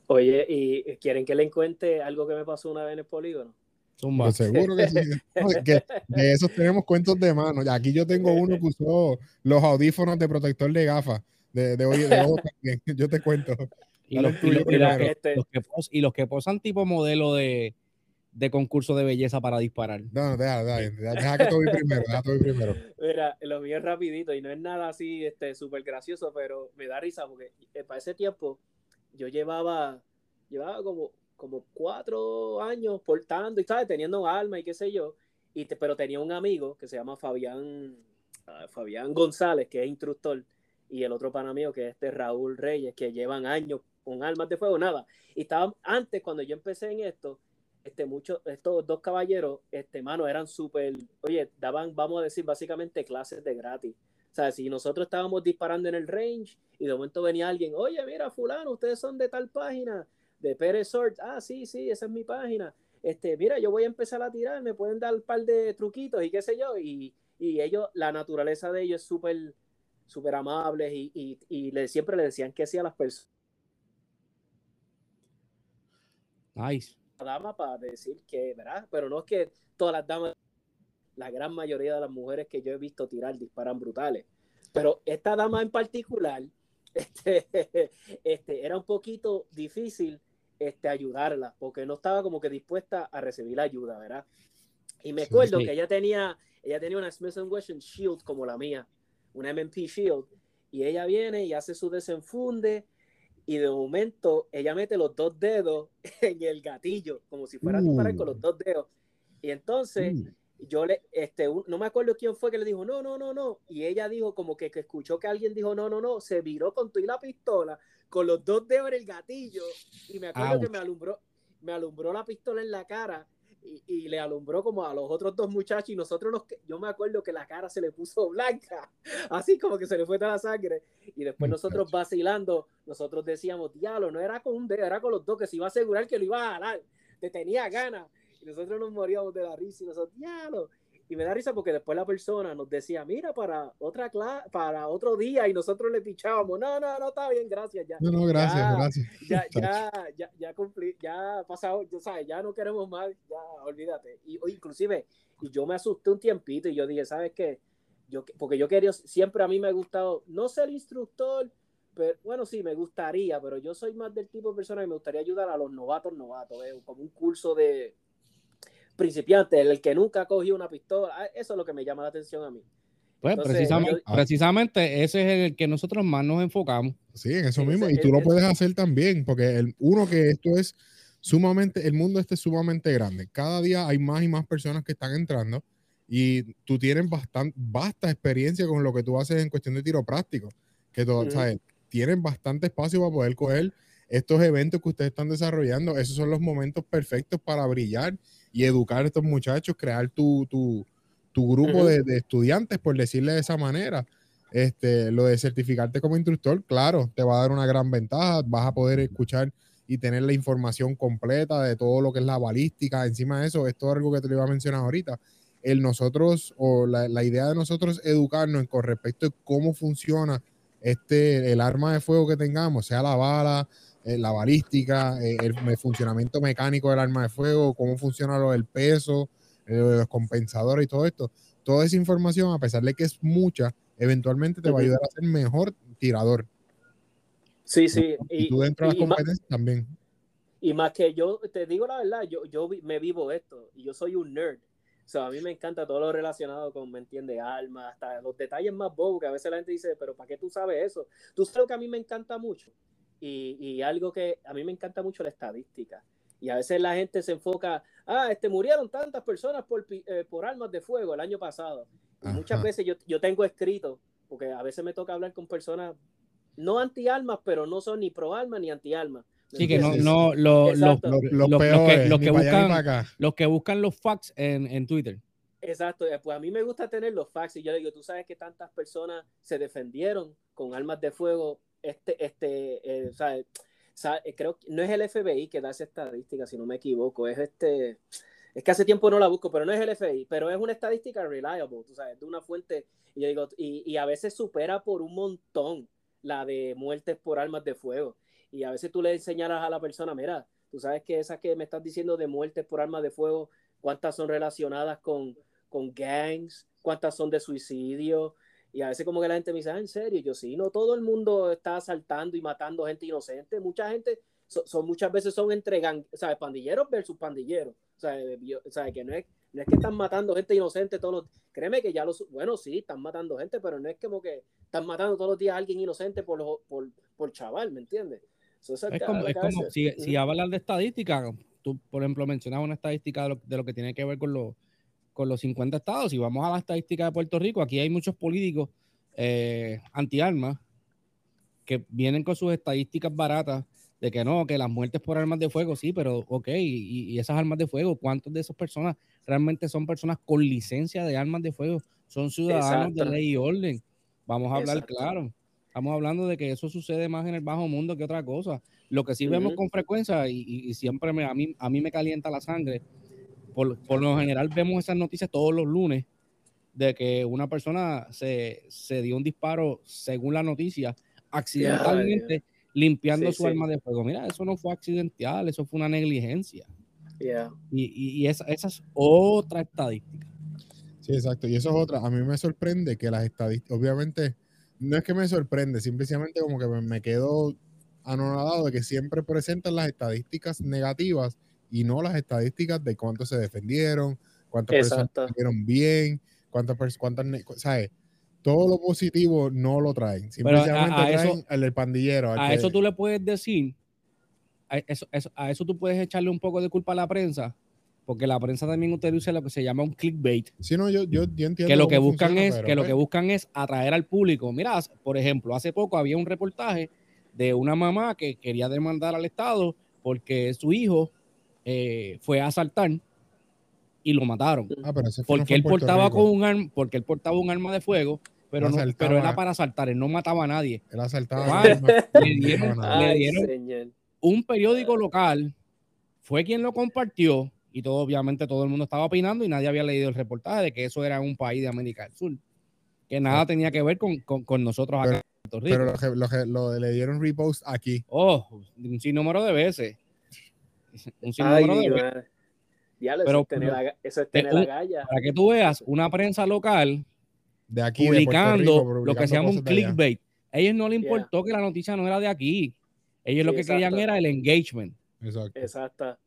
Oye, ¿y quieren que le cuente algo que me pasó una vez en el polígono? Pues seguro que sí. *laughs* de esos tenemos cuentos de mano. Aquí yo tengo uno que usó los audífonos de protector de gafas. De, de, hoy, de *laughs* Yo te cuento. Y los, y, los, que posan tipo modelo de, de concurso de belleza para disparar. No, no, deja, deja, deja que te voy primero, deja que primero. *laughs* Mira, lo mío es rapidito y no es nada así este súper gracioso, pero me da risa porque eh, para ese tiempo yo llevaba, llevaba como como cuatro años portando y ¿sabes? teniendo alma y qué sé yo, y pero tenía un amigo que se llama Fabián, ah, Fabián González, que es instructor, y el otro pana mío que es este Raúl Reyes, que llevan años con armas de fuego, nada. Y estaba antes, cuando yo empecé en esto, este, muchos, estos dos caballeros, este, mano, eran súper, oye, daban, vamos a decir, básicamente clases de gratis. O sea, si nosotros estábamos disparando en el range y de momento venía alguien, oye, mira, fulano, ustedes son de tal página, de Pérez Sort, ah, sí, sí, esa es mi página. Este, mira, yo voy a empezar a tirar, me pueden dar un par de truquitos y qué sé yo, y, y ellos, la naturaleza de ellos es súper, súper amable y, y, y le, siempre le decían que sí a las personas. Nice. Dama para decir que, ¿verdad? Pero no es que todas las damas, la gran mayoría de las mujeres que yo he visto tirar disparan brutales. Pero esta dama en particular, *laughs* este, este, era un poquito difícil este, ayudarla, porque no estaba como que dispuesta a recibir ayuda, ¿verdad? Y me acuerdo sí. que ella tenía, ella tenía una Smith Wesson Shield como la mía, una MMP Shield, y ella viene y hace su desenfunde, y de momento ella mete los dos dedos *laughs* en el gatillo, como si fuera a disparar con los dos dedos. Y entonces yo le, este, un- no me acuerdo quién fue que le dijo, no, no, no, no. Y ella dijo como que, que escuchó que alguien dijo, no, no, no, se viró con tu y la pistola, con los dos dedos en el gatillo. Y me acuerdo que Ouch. me alumbró, me alumbró la pistola en la cara y, y le alumbró como a los otros dos muchachos y nosotros nos, yo me acuerdo que la cara se le puso *laughs* blanca, así como que se le fue toda la sangre. Y después nosotros vacilando, nosotros decíamos, diablo, no era con un dedo, era con los dos, que se iba a asegurar que lo iba a jalar, te tenía ganas. Y nosotros nos moríamos de la risa y nosotros, diablo. Y me da risa porque después la persona nos decía, mira, para otra clase, para otro día, y nosotros le pichábamos, no, no, no, está bien, gracias, ya. No, no, gracias, Ya, gracias. Ya, *laughs* ya, ya, ya cumplí, ya pasado, ya sabes, ya no queremos más, ya, olvídate. Y inclusive, y yo me asusté un tiempito y yo dije, ¿sabes qué? Yo, porque yo quería, siempre a mí me ha gustado, no ser instructor, pero bueno, sí, me gustaría, pero yo soy más del tipo de persona que me gustaría ayudar a los novatos, novatos, ¿eh? como un curso de principiante, el que nunca ha cogido una pistola, ah, eso es lo que me llama la atención a mí. Pues Entonces, precisamente, yo- precisamente ese es en el que nosotros más nos enfocamos. Sí, en eso mismo. ese- Y tú lo ese- puedes hacer también, porque el, uno que esto es sumamente, el mundo este es sumamente grande. Cada día hay más y más personas que están entrando y tú tienes bastante, vasta experiencia con lo que tú haces en cuestión de tiro práctico, que tú, Ujú. sabes, tienen bastante espacio para poder coger estos eventos que ustedes están desarrollando. Esos son los momentos perfectos para brillar y educar a estos muchachos, crear tu, tu, tu grupo de, de estudiantes, por decirle de esa manera. Este, lo de certificarte como instructor, claro, te va a dar una gran ventaja, vas a poder escuchar y tener la información completa de todo lo que es la balística. Encima de eso, esto es algo que te lo iba a mencionar ahorita. El nosotros, o la, la idea de nosotros educarnos con respecto a cómo funciona este, el arma de fuego que tengamos, sea la bala, eh, la balística, eh, el, el funcionamiento mecánico del arma de fuego, cómo funciona lo del peso, eh, los compensadores y todo esto. Toda esa información, a pesar de que es mucha, eventualmente te va a ayudar a ser mejor tirador. Sí, sí. Y, tú dentro de las competencias también. Y más que yo, te digo la verdad, yo, yo me vivo esto y yo soy un nerd. O sea, a mí me encanta todo lo relacionado con, ¿me entiendes? Armas, hasta los detalles más bobos que a veces la gente dice, pero ¿para qué tú sabes eso? Tú sabes lo que a mí me encanta mucho. Y, y algo que a mí me encanta mucho la estadística. Y a veces la gente se enfoca, ah, este, murieron tantas personas por, eh, por armas de fuego el año pasado. Y muchas veces yo, yo tengo escrito, porque a veces me toca hablar con personas no anti-armas, pero no son ni pro-armas ni anti-armas. ¿me Sí, que no, no, lo- lo- Los, los- los peores, que, los que buscan, los que buscan los facts en, en Twitter. Exacto, eh, pues a mí me gusta tener los facts y yo digo, tú sabes que tantas personas se defendieron con armas de fuego, este, este, eh, o sea, sa- eh, creo que no es el FBI que da esa estadística, si no me equivoco, es este, es que hace tiempo no la busco, pero no es el FBI, pero es una estadística reliable, tú sabes, de una fuente, y yo digo, y, y a veces supera por un montón la de muertes por armas de fuego, y a veces tú le señalas a la persona, mira, tú sabes que esas que me estás diciendo de muertes por armas de fuego, cuántas son relacionadas con, con gangs, cuántas son de suicidio. Y a veces como que la gente me dice, ah, ¿en serio? Y yo sí, no todo el mundo está asaltando y matando gente inocente. Mucha gente, so- son, muchas veces son entre gang, sea, pandilleros versus pandilleros. O sea, eh, que no es, no es que están matando gente inocente todos los... Créeme que ya los... Bueno, sí, están matando gente, pero no es como que están matando todos los días a alguien inocente por, los- por, por chaval, ¿me entiendes? Es, como, es si, si hablas de estadística, tú, por ejemplo, mencionabas una estadística de lo, de lo que tiene que ver con, los con los 50 estados. Si vamos a la estadística de Puerto Rico, aquí hay muchos políticos eh, anti-armas que vienen con sus estadísticas baratas de que no, que las muertes por armas de fuego, sí, pero ok, y, y esas armas de fuego, ¿cuántas de esas personas realmente son personas con licencia de armas de fuego? Son ciudadanos de ley y orden. Vamos a hablar Exacto. claro. Estamos hablando de que eso sucede más en el bajo mundo que otra cosa. Lo que sí vemos con frecuencia y, y- y siempre me- a, mí, a mí me calienta la sangre, por, por lo general vemos esas noticias todos los lunes de que una persona se, se dio un disparo, según la noticia, accidentalmente limpiando Sí, su sí. arma de fuego. Mira, eso no fue accidental, eso fue una negligencia. Yeah. Y, y- y esa, esa es otra estadística. Sí, exacto. Y eso es otra. A mí me sorprende que las estadísticas, obviamente, no es que me sorprende, simplemente como que me, me quedo anonadado de que siempre presentan las estadísticas negativas y no las estadísticas de cuánto se defendieron, cuántas Exacto. personas estuvieron bien, cuántas personas, cuántas, ¿sabes? Todo lo positivo no lo traen. A- Simplemente a eso- traen el pandillero. al A que- eso tú le puedes decir, a eso, eso- a eso tú puedes echarle un poco de culpa a la prensa, porque la prensa también utiliza lo que se llama un clickbait, Sí, no, yo, yo, yo entiendo que lo que buscan funciona, es pero, que lo pues, que buscan es atraer al público. Mira, por ejemplo, hace poco había un reportaje de una mamá que quería demandar al Estado porque su hijo eh, fue a asaltar y lo mataron. Ah, pero ese fue- no Porque él portaba Rico. con un arma, porque él portaba un arma de fuego, pero, no, pero era para asaltar, él no mataba a nadie. Él asaltaba. Le dieron- le dieron- señor. un periódico local fue quien lo compartió y todo, obviamente todo el mundo estaba opinando y nadie había leído el reportaje de que eso era un país de América del Sur, que nada tenía que ver con, con- con nosotros acá en Puerto Rico. Pero lo que, lo que- lo le dieron repost aquí. oh, un sinnúmero de veces. Un Ay, sinnúmero de veces. madre. Diablo, Pero- eso es tener, la, eso es de tener un- la galla. Para que tú veas, una prensa local De aquí, de publicando lo que se llama un de clickbait. A ellos no les Yeah. importó que la noticia no era de aquí. Ellos lo que querían era el engagement. Exacto. Exacto.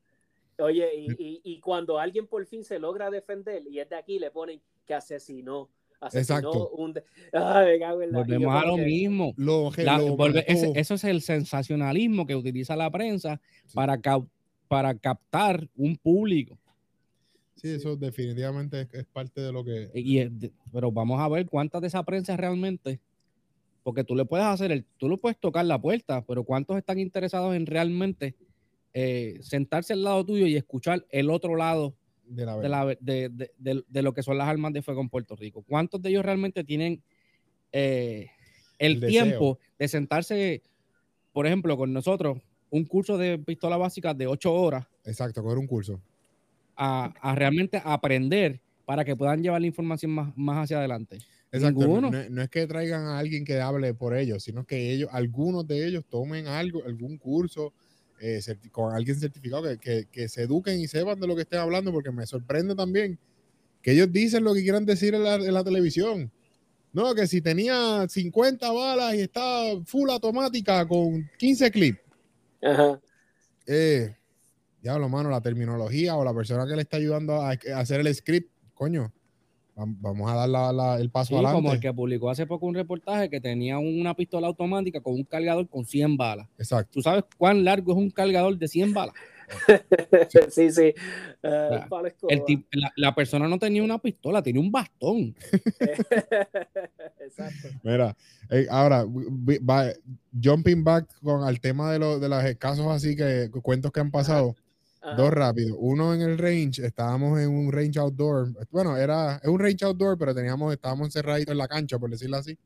Oye, y, y, y cuando alguien por fin se logra defender y es de aquí, le ponen que asesinó. Asesinó Exacto. un. de- Ay, Volvemos a lo que- mismo. Lo, que- La- lo volve- mató. ese- eso es el sensacionalismo que utiliza la prensa para, cap- para captar un público. Sí, eso definitivamente es, es parte de lo que. Y es de- pero vamos a ver cuántas de esa prensa realmente, porque tú le puedes hacer el, tú le puedes tocar la puerta, pero cuántos están interesados en realmente eh, sentarse al lado tuyo y escuchar el otro lado De la de, la, lo que son las armas de fuego en Puerto Rico. ¿Cuántos de ellos realmente tienen eh, el, tiempo de sentarse, por ejemplo, con nosotros, un curso de pistola básica de ocho horas Exacto, coger un curso. a, a realmente aprender para que puedan llevar la información más, más hacia adelante? Exacto. No, no- es que traigan a alguien que hable por ellos, sino que ellos, algunos de ellos tomen algo, algún curso eh, con alguien certificado que, que- que se eduquen y sepan de lo que estén hablando, porque me sorprende también que ellos dicen lo que quieran decir en la, en la televisión. No, que si tenía 50 balas y está full automática con 15 clips. Ajá. eh, diablo, mano, la terminología o la persona que le está ayudando a, a hacer el script, coño, vam- vamos a dar la- la- el paso Sí, adelante. como el que publicó hace poco un reportaje que tenía una pistola automática con un cargador con 100 balas. Exacto. ¿Tú sabes cuán largo es un cargador de 100 balas? *laughs* sí, sí. Eh, sea, el la, la persona no tenía una pistola, tenía un bastón. *laughs* Exacto. Mira, eh, ahora, va- jumping back con al tema de, lo- de los casos así que cuentos que han pasado, Ajá. dos rápidos. Uno en el range, estábamos en un range outdoor. Bueno, era es un range outdoor, pero teníamos, estábamos encerraditos en la cancha, por decirlo así.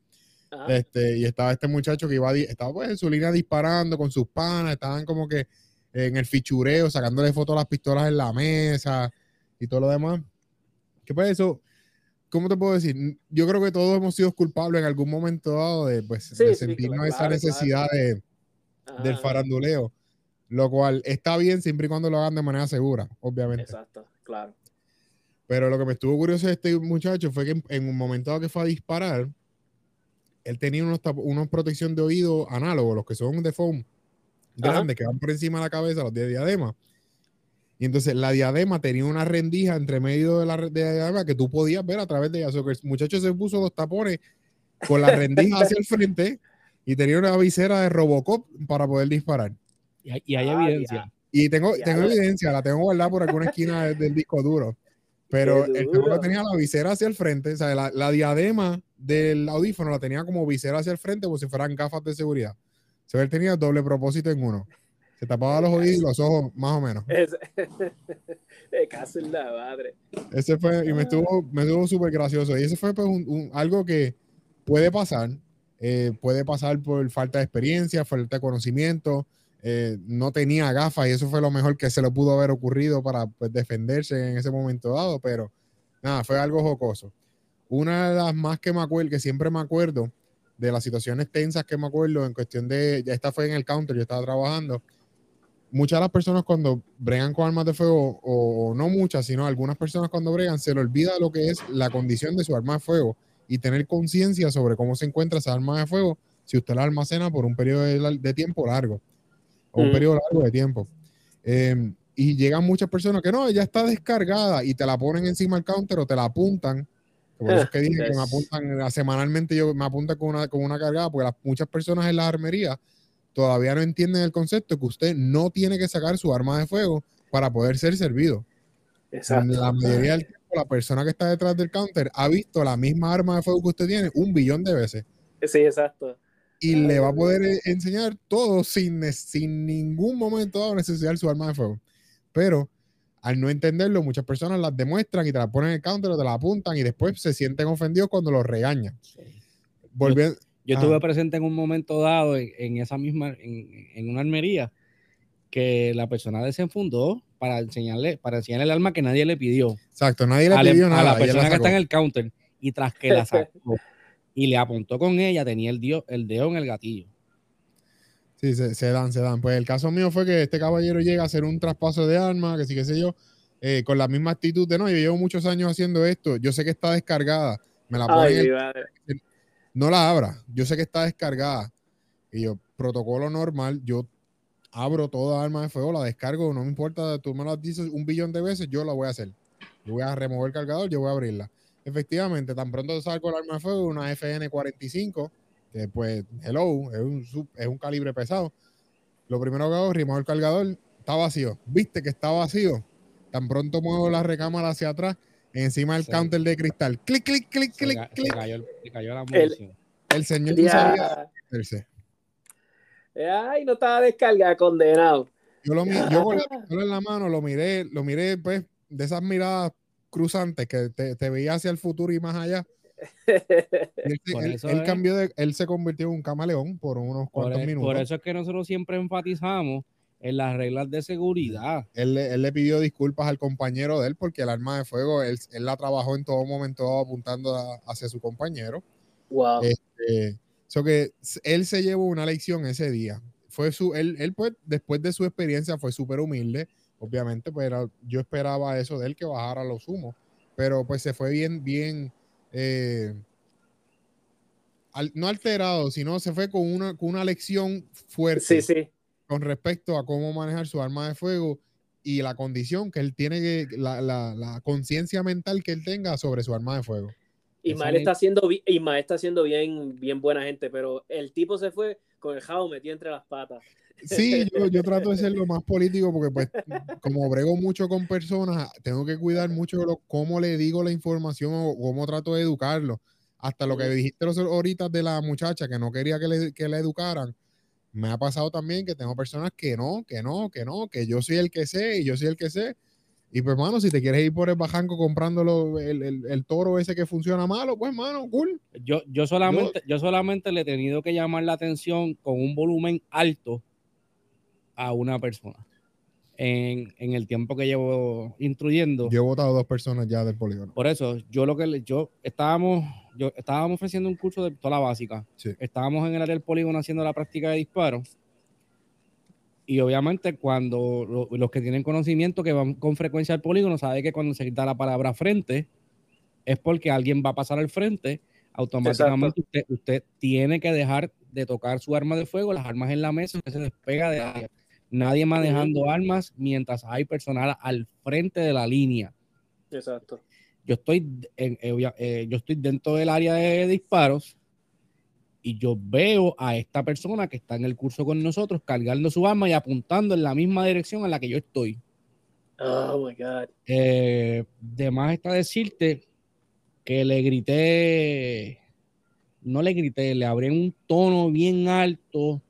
Ajá. Este, y estaba este muchacho que iba, estaba pues en su línea disparando con sus panas, estaban como que en el fichureo, sacándole fotos a las pistolas en la mesa y todo lo demás. ¿Qué pues eso? ¿Cómo te puedo decir? Yo creo que todos hemos sido culpables en algún momento dado de, pues, Sí, de sí, sentirnos claro, esa claro. necesidad de, del faranduleo, lo cual está bien siempre y cuando lo hagan de manera segura, obviamente. Exacto, claro. Pero lo que me estuvo curioso de este muchacho fue que en, en un momento dado que fue a disparar, él tenía unos, unos protección de oído análogos, los que son de foam. Grandes, que van por encima de la cabeza, los de diadema. Y entonces la diadema tenía una rendija entre medio de la de la diadema que tú podías ver a través de ella. O sea, que el muchacho se puso los tapones con la rendija hacia el frente y tenía una visera de Robocop para poder disparar. Y hay, y hay Ah, evidencia. Y tengo, Ya tengo lo- evidencia, la tengo guardada por alguna esquina de- del disco duro. Pero el duro. tenía la visera hacia el frente, o sea, la, la diadema del audífono la tenía como visera hacia el frente, como si fueran gafas de seguridad. O sea, él tenía doble propósito en uno. Se tapaba los oídos y los ojos, más o menos. *laughs* De caso en la madre. Ese fue, y me estuvo, me estuvo súper gracioso. Y ese fue pues, un- un- algo que puede pasar. eh, puede pasar por falta de experiencia, falta de conocimiento. eh, no tenía gafas y eso fue lo mejor que se le pudo haber ocurrido para pues, defenderse en ese momento dado, pero nada, fue algo jocoso. Una de las más que me acuerdo, que siempre me acuerdo, de las situaciones tensas que me acuerdo en cuestión de, ya esta fue en el counter, yo estaba trabajando, muchas de las personas cuando bregan con armas de fuego, o, o no muchas, sino algunas personas cuando bregan, se le olvida lo que es la condición de su arma de fuego y tener conciencia sobre cómo se encuentra esa arma de fuego si usted la almacena por un periodo de, tiempo largo o un Mm. periodo largo de tiempo. Eh, y llegan muchas personas que no, ya está descargada y te la ponen encima del counter o te la apuntan. Por eso es *laughs* que dije que me apuntan eh, semanalmente, yo me apuntan con una, con una cargada, porque las, muchas personas en las armerías todavía no entienden el concepto que usted no tiene que sacar su arma de fuego para poder ser servido. Exacto. La mayoría del tiempo, la persona que está detrás del counter ha visto la misma arma de fuego que usted tiene un billón de veces Sí, exacto. y le va a poder eh, enseñar todo sin, sin ningún momento dado necesitar su arma de fuego. Pero al no entenderlo, muchas personas las demuestran y te la ponen en el counter o te la apuntan y después se sienten ofendidos cuando los regañan. Volviendo, Yo estuve presente en un momento dado en, en esa misma, en, en una armería, que la persona desenfundó para enseñarle, para enseñarle el arma que nadie le pidió. exacto, nadie le a, la- pidió a nada. la ella persona que está en el counter y tras que la sacó y le apuntó con ella, tenía el, dio, el dedo en el gatillo. Sí, se, se dan, se dan. Pues el caso mío fue que este caballero llega a hacer un traspaso de arma, que sí, qué sé yo, eh, con la misma actitud de no, yo llevo muchos años haciendo esto, yo sé que está descargada, me la Ay, el no la abra. Yo sé que está descargada. Y yo, protocolo normal, yo abro toda arma de fuego, la descargo, no me importa, tú me lo dices un billón de veces, yo la voy a hacer. Yo voy a remover el cargador, yo voy a abrirla. Efectivamente, tan pronto salgo el arma de fuego, una FN45, que pues, hello, es un, sub- es un calibre pesado. Lo primero que hago es remover el cargador, está vacío. ¿Viste que está vacío? Tan pronto muevo la recámara hacia atrás, encima del Sí. counter de cristal. Clic, clic, clic, Se, clic, ca- se clic. cayó, se cayó la El- munición. El señor no sabía. Ay, no estaba descargada, condenado. Yo, lo, yo con la *laughs* pistola en la mano lo miré, lo miré pues de esas miradas cruzantes que te, te veía hacia el futuro y más allá. Él, se- Por él- eso él es. cambió de, él se convirtió en un camaleón por unos Por, cuantos e- minutos. por eso es que nosotros siempre enfatizamos en las reglas de seguridad. Él, le- él le pidió disculpas al compañero de él porque el arma de fuego él, él la trabajó en todo momento apuntando a- hacia su compañero. Wow. Eh, so que él se llevó una lección ese día. Fue su, él, él pues, después de su experiencia, fue súper humilde. Obviamente, pues era- yo esperaba eso de él, que bajara los humos. Pero pues se fue bien, bien, eh, al- no alterado, sino se fue con una, con una lección fuerte Sí, sí. con respecto a cómo manejar su arma de fuego y la condición que él tiene que, la, la, la conciencia mental que él tenga sobre su arma de fuego. Ismael está haciendo, Ismael está haciendo bien, bien buena gente, pero el tipo se fue con el jabo metido entre las patas. Sí, yo, yo trato de ser lo más político porque pues como brego mucho con personas, tengo que cuidar mucho lo, cómo le digo la información o cómo trato de educarlo. Hasta lo que dijiste los ahorita de la muchacha que no quería que le, que la educaran. Me ha pasado también que tengo personas que no, que no, que no, que yo soy el que sé y yo soy el que sé. Y pues, mano, si te quieres ir por el bajanco comprándolo el, el, el toro ese que funciona malo, pues, mano, cool. Yo, yo, solamente, yo solamente le he tenido que llamar la atención con un volumen alto a una persona. En, en el tiempo que llevo instruyendo. Yo he votado dos personas ya del polígono. Por eso, yo lo que le- yo estábamos, yo estábamos ofreciendo un curso de pistola básica. Sí. Estábamos en el área del polígono haciendo la práctica de disparo. Y obviamente cuando lo- los que tienen conocimiento que van con frecuencia al polígono saben que cuando se quita la palabra frente es porque alguien va a pasar al frente. Automáticamente usted, usted tiene que dejar de tocar su arma de fuego, las armas en la mesa, usted se despega de área. Nadie manejando armas mientras hay personal al frente de la línea Exacto. yo estoy, en- eh, eh, yo estoy dentro del área de disparos y yo veo a esta persona que está en el curso con nosotros cargando su arma y apuntando en la misma dirección en la que yo estoy. Oh my God. Eh, de más está decirte que le grité, no le grité, le abrí un tono bien alto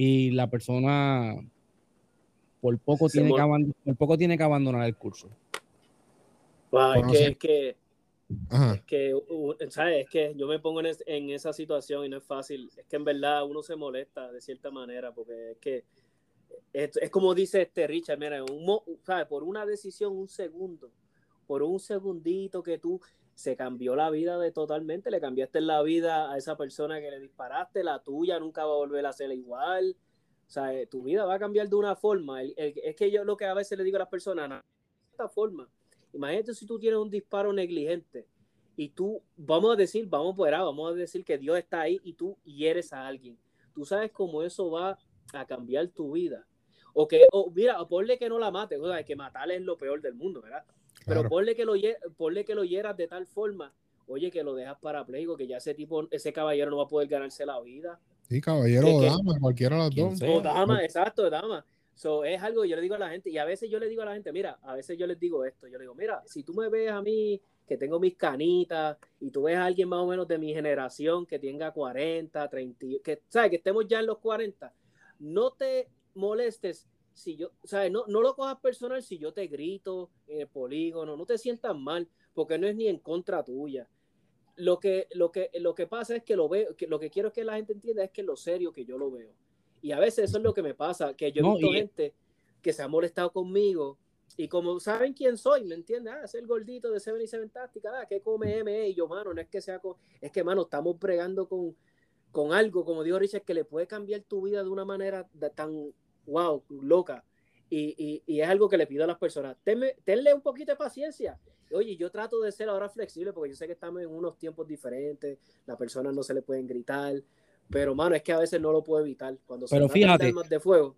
y la persona por poco, tiene que por poco tiene que abandonar el curso. Wow, es que, es que, es ¿sabes? Es que yo me pongo en, es- en esa situación y no es fácil. Es que en verdad uno se molesta de cierta manera porque es que es, es como dice este Richard, mira, un, mo- ¿sabes? por una decisión, un segundo, por un segundito que tú se cambió la vida de totalmente, le cambiaste la vida a esa persona que le disparaste, la tuya nunca va a volver a ser igual. O sea, eh, tu vida va a cambiar de una forma. Es que yo lo que a veces le digo a las personas, "No, de esta forma. Imagínate si tú tienes un disparo negligente y tú, vamos a decir, vamos por ahí, vamos a decir que Dios está ahí y tú hieres a alguien. Tú sabes cómo eso va a cambiar tu vida. O que, o mira, o ponle que no la mate, o sea, que matarle es lo peor del mundo, ¿verdad? Pero Claro. ponle que, lo, ponle que lo hieras de tal forma, oye, que lo dejas parapléjico, que ya ese tipo, ese caballero no va a poder ganarse la vida. Sí, caballero o que- dama, cualquiera de las dos. sea. O dama, exacto, dama. So, es algo que yo le digo a la gente, y a veces yo le digo a la gente, mira, a veces yo les digo esto, yo le digo, mira, si tú me ves a mí que tengo mis canitas y tú ves a alguien más o menos de mi generación que tenga 40, 30, que, ¿sabes? Que estemos ya en los 40, no te molestes si yo, ¿sabes? No, no lo cojas personal si yo te grito en el polígono, no te sientas mal, porque no es ni en contra tuya. Lo que, lo que, lo que pasa es que lo veo, que lo que quiero que la gente entienda es que lo serio que yo lo veo. Y a veces eso es lo que me pasa, que yo he No, visto y- gente que se ha molestado conmigo y como saben quién soy, ¿me entiendes? Ah, es el gordito de 77 Táctica, ah, que come ME y yo, mano, no es que sea, con- es que, mano, estamos bregando con, con algo, como dijo Richard, que le puede cambiar tu vida de una manera de- tan, wow, loca. Y, y, y es algo que le pido a las personas, tenme, tenle un poquito de paciencia. Oye, yo trato de ser ahora flexible porque yo sé que estamos en unos tiempos diferentes, las personas no se le pueden gritar, pero, mano, es que a veces no lo puedo evitar. Cuando se Pero de fíjate. armas de fuego.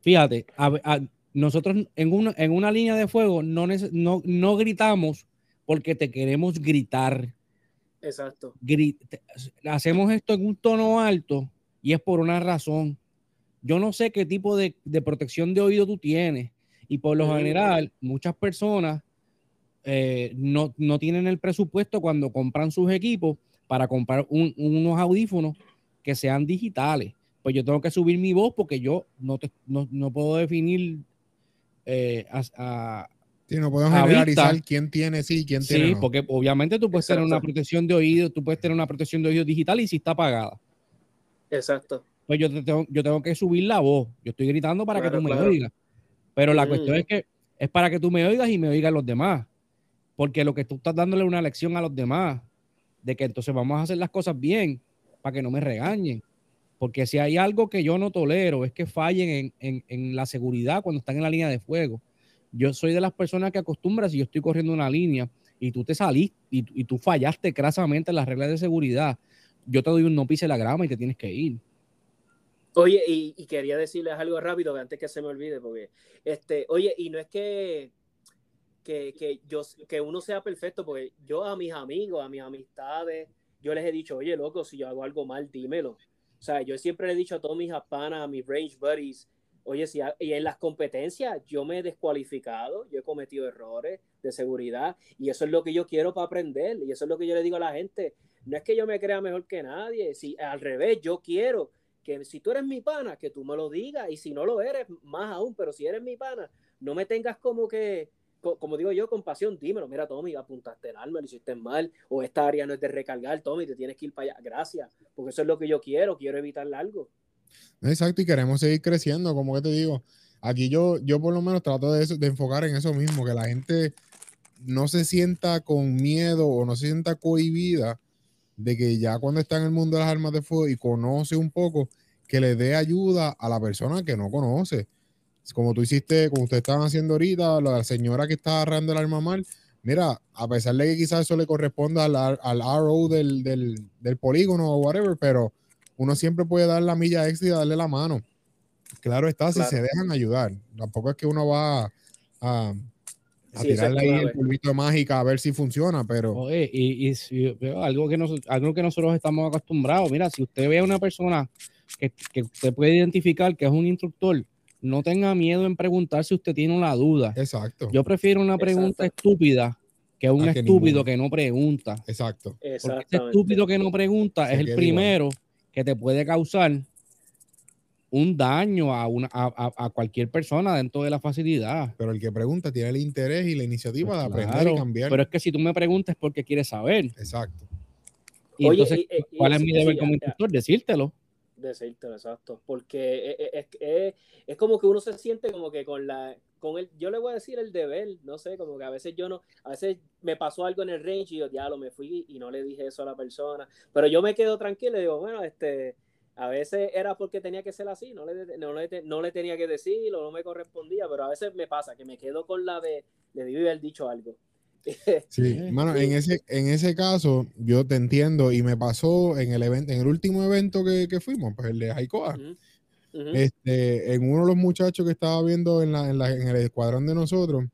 Fíjate, a- a- nosotros en una, en una línea de fuego no, no, no gritamos porque te queremos gritar. Exacto. Gri- te- hacemos esto en un tono alto y es por una razón. Yo no sé qué tipo de, de protección de oído tú tienes y por lo Mm. general muchas personas eh, no, no tienen el presupuesto cuando compran sus equipos para comprar un- unos audífonos que sean digitales. Pues yo tengo que subir mi voz porque yo no, te- no, no puedo definir eh, a- a- Sí, no podemos generalizar vista. quién tiene sí y quién tiene Sí, no. porque obviamente tú puedes tener una protección de oído, tú puedes tener una protección de oído digital y si está apagada. Exacto. Pues yo, te tengo, yo tengo que subir la voz. Yo estoy gritando para que Claro, tú me oigas. Pero la Mm. cuestión es que es para que tú me oigas y me oigan los demás. Porque lo que tú estás dándole una lección a los demás de que entonces vamos a hacer las cosas bien para que no me regañen. Porque si hay algo que yo no tolero es que fallen en, en- en la seguridad cuando están en la línea de fuego. Yo soy de las personas que acostumbra, si yo estoy corriendo una línea y tú te saliste y, y tú fallaste crasamente en las reglas de seguridad, yo te doy un no pise la grama y te tienes que ir. Oye, y, quería decirles algo rápido antes que se me olvide, porque, este, oye, y no es que, que, que yo, que uno sea perfecto, porque yo a mis amigos, a mis amistades, yo les he dicho, oye, loco, si yo hago algo mal, dímelo. O sea, yo siempre le he dicho a todos mis panas, a mis range buddies, oye, si, y en las competencias yo me he descualificado, yo he cometido errores de seguridad, y eso es lo que yo quiero para aprender, y eso es lo que yo le digo a la gente. No es que yo me crea mejor que nadie, si al revés, yo quiero que si tú eres mi pana, que tú me lo digas, y si no lo eres, más aún, pero si eres mi pana, no me tengas como que, co- como digo yo, compasión, dímelo, mira, Tommy, apuntaste el arma, lo hiciste mal, o esta área no es de recargar, Tommy, te tienes que ir para allá, gracias, porque eso es lo que yo quiero, quiero evitar algo. Exacto, y queremos seguir creciendo, como que te digo. Aquí yo, yo por lo menos trato de, eso- de enfocar en eso mismo, que la gente no se sienta con miedo o no se sienta cohibida de que ya cuando está en el mundo de las armas de fuego y conoce un poco, que le dé ayuda a la persona que no conoce. Como tú hiciste, como ustedes estaban haciendo ahorita, la señora que está agarrando el arma mal, mira, a pesar de que quizás eso le corresponda al, al RO del, del, del polígono o whatever, pero uno siempre puede dar la milla extra y darle la mano. Claro está, si se dejan ayudar. Tampoco es que uno va a, a Sí, eso es tirarle ahí el polvito de mágica a ver si funciona, pero Oye, y, y si- algo, que nos- algo que nosotros estamos acostumbrados, mira, si usted ve a una persona que, que usted puede identificar que es un instructor, no tenga miedo en preguntar si usted tiene una duda. exacto, Yo prefiero una pregunta estúpida que un A que estúpido ninguna. que no pregunta. exacto. Porque ese estúpido que no pregunta Se es el primero que te puede causar un daño a, una, a, a- a cualquier persona dentro de la facilidad. Pero el que pregunta tiene el interés y la iniciativa de aprender Claro, y cambiar. Pero es que si tú me preguntas es porque quieres saber. Exacto. Y Oye, entonces, y- y- ¿cuál y- es mi sí, deber sí, como ya- instructor? Decírtelo. Decírtelo, exacto. Porque es, es- es- es como que uno se siente como que con la. con el Yo le voy a decir el deber, no sé, como que a veces yo no. A veces me pasó algo en el range y yo, diablo, me fui y no le dije eso a la persona. Pero yo me quedo tranquilo y digo, bueno, este. A veces era porque tenía que ser así, no le, no le, no le tenía que decir o no me correspondía, pero a veces me pasa que me quedo con la de, le debí haber dicho algo. *laughs* Sí, mano, sí. en ese, en ese caso, yo te entiendo, y me pasó en el evento, en el último evento que, que fuimos, pues el de ujú. Este, en uno de los muchachos que estaba viendo en, la, en, la- en el escuadrón de nosotros,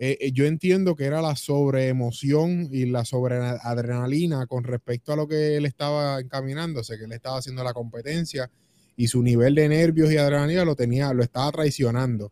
eh, eh, yo entiendo que era la sobreemoción y la sobreadrenalina con respecto a lo que él estaba encaminándose, que él estaba haciendo la competencia y su nivel de nervios y adrenalina lo tenía, lo estaba traicionando.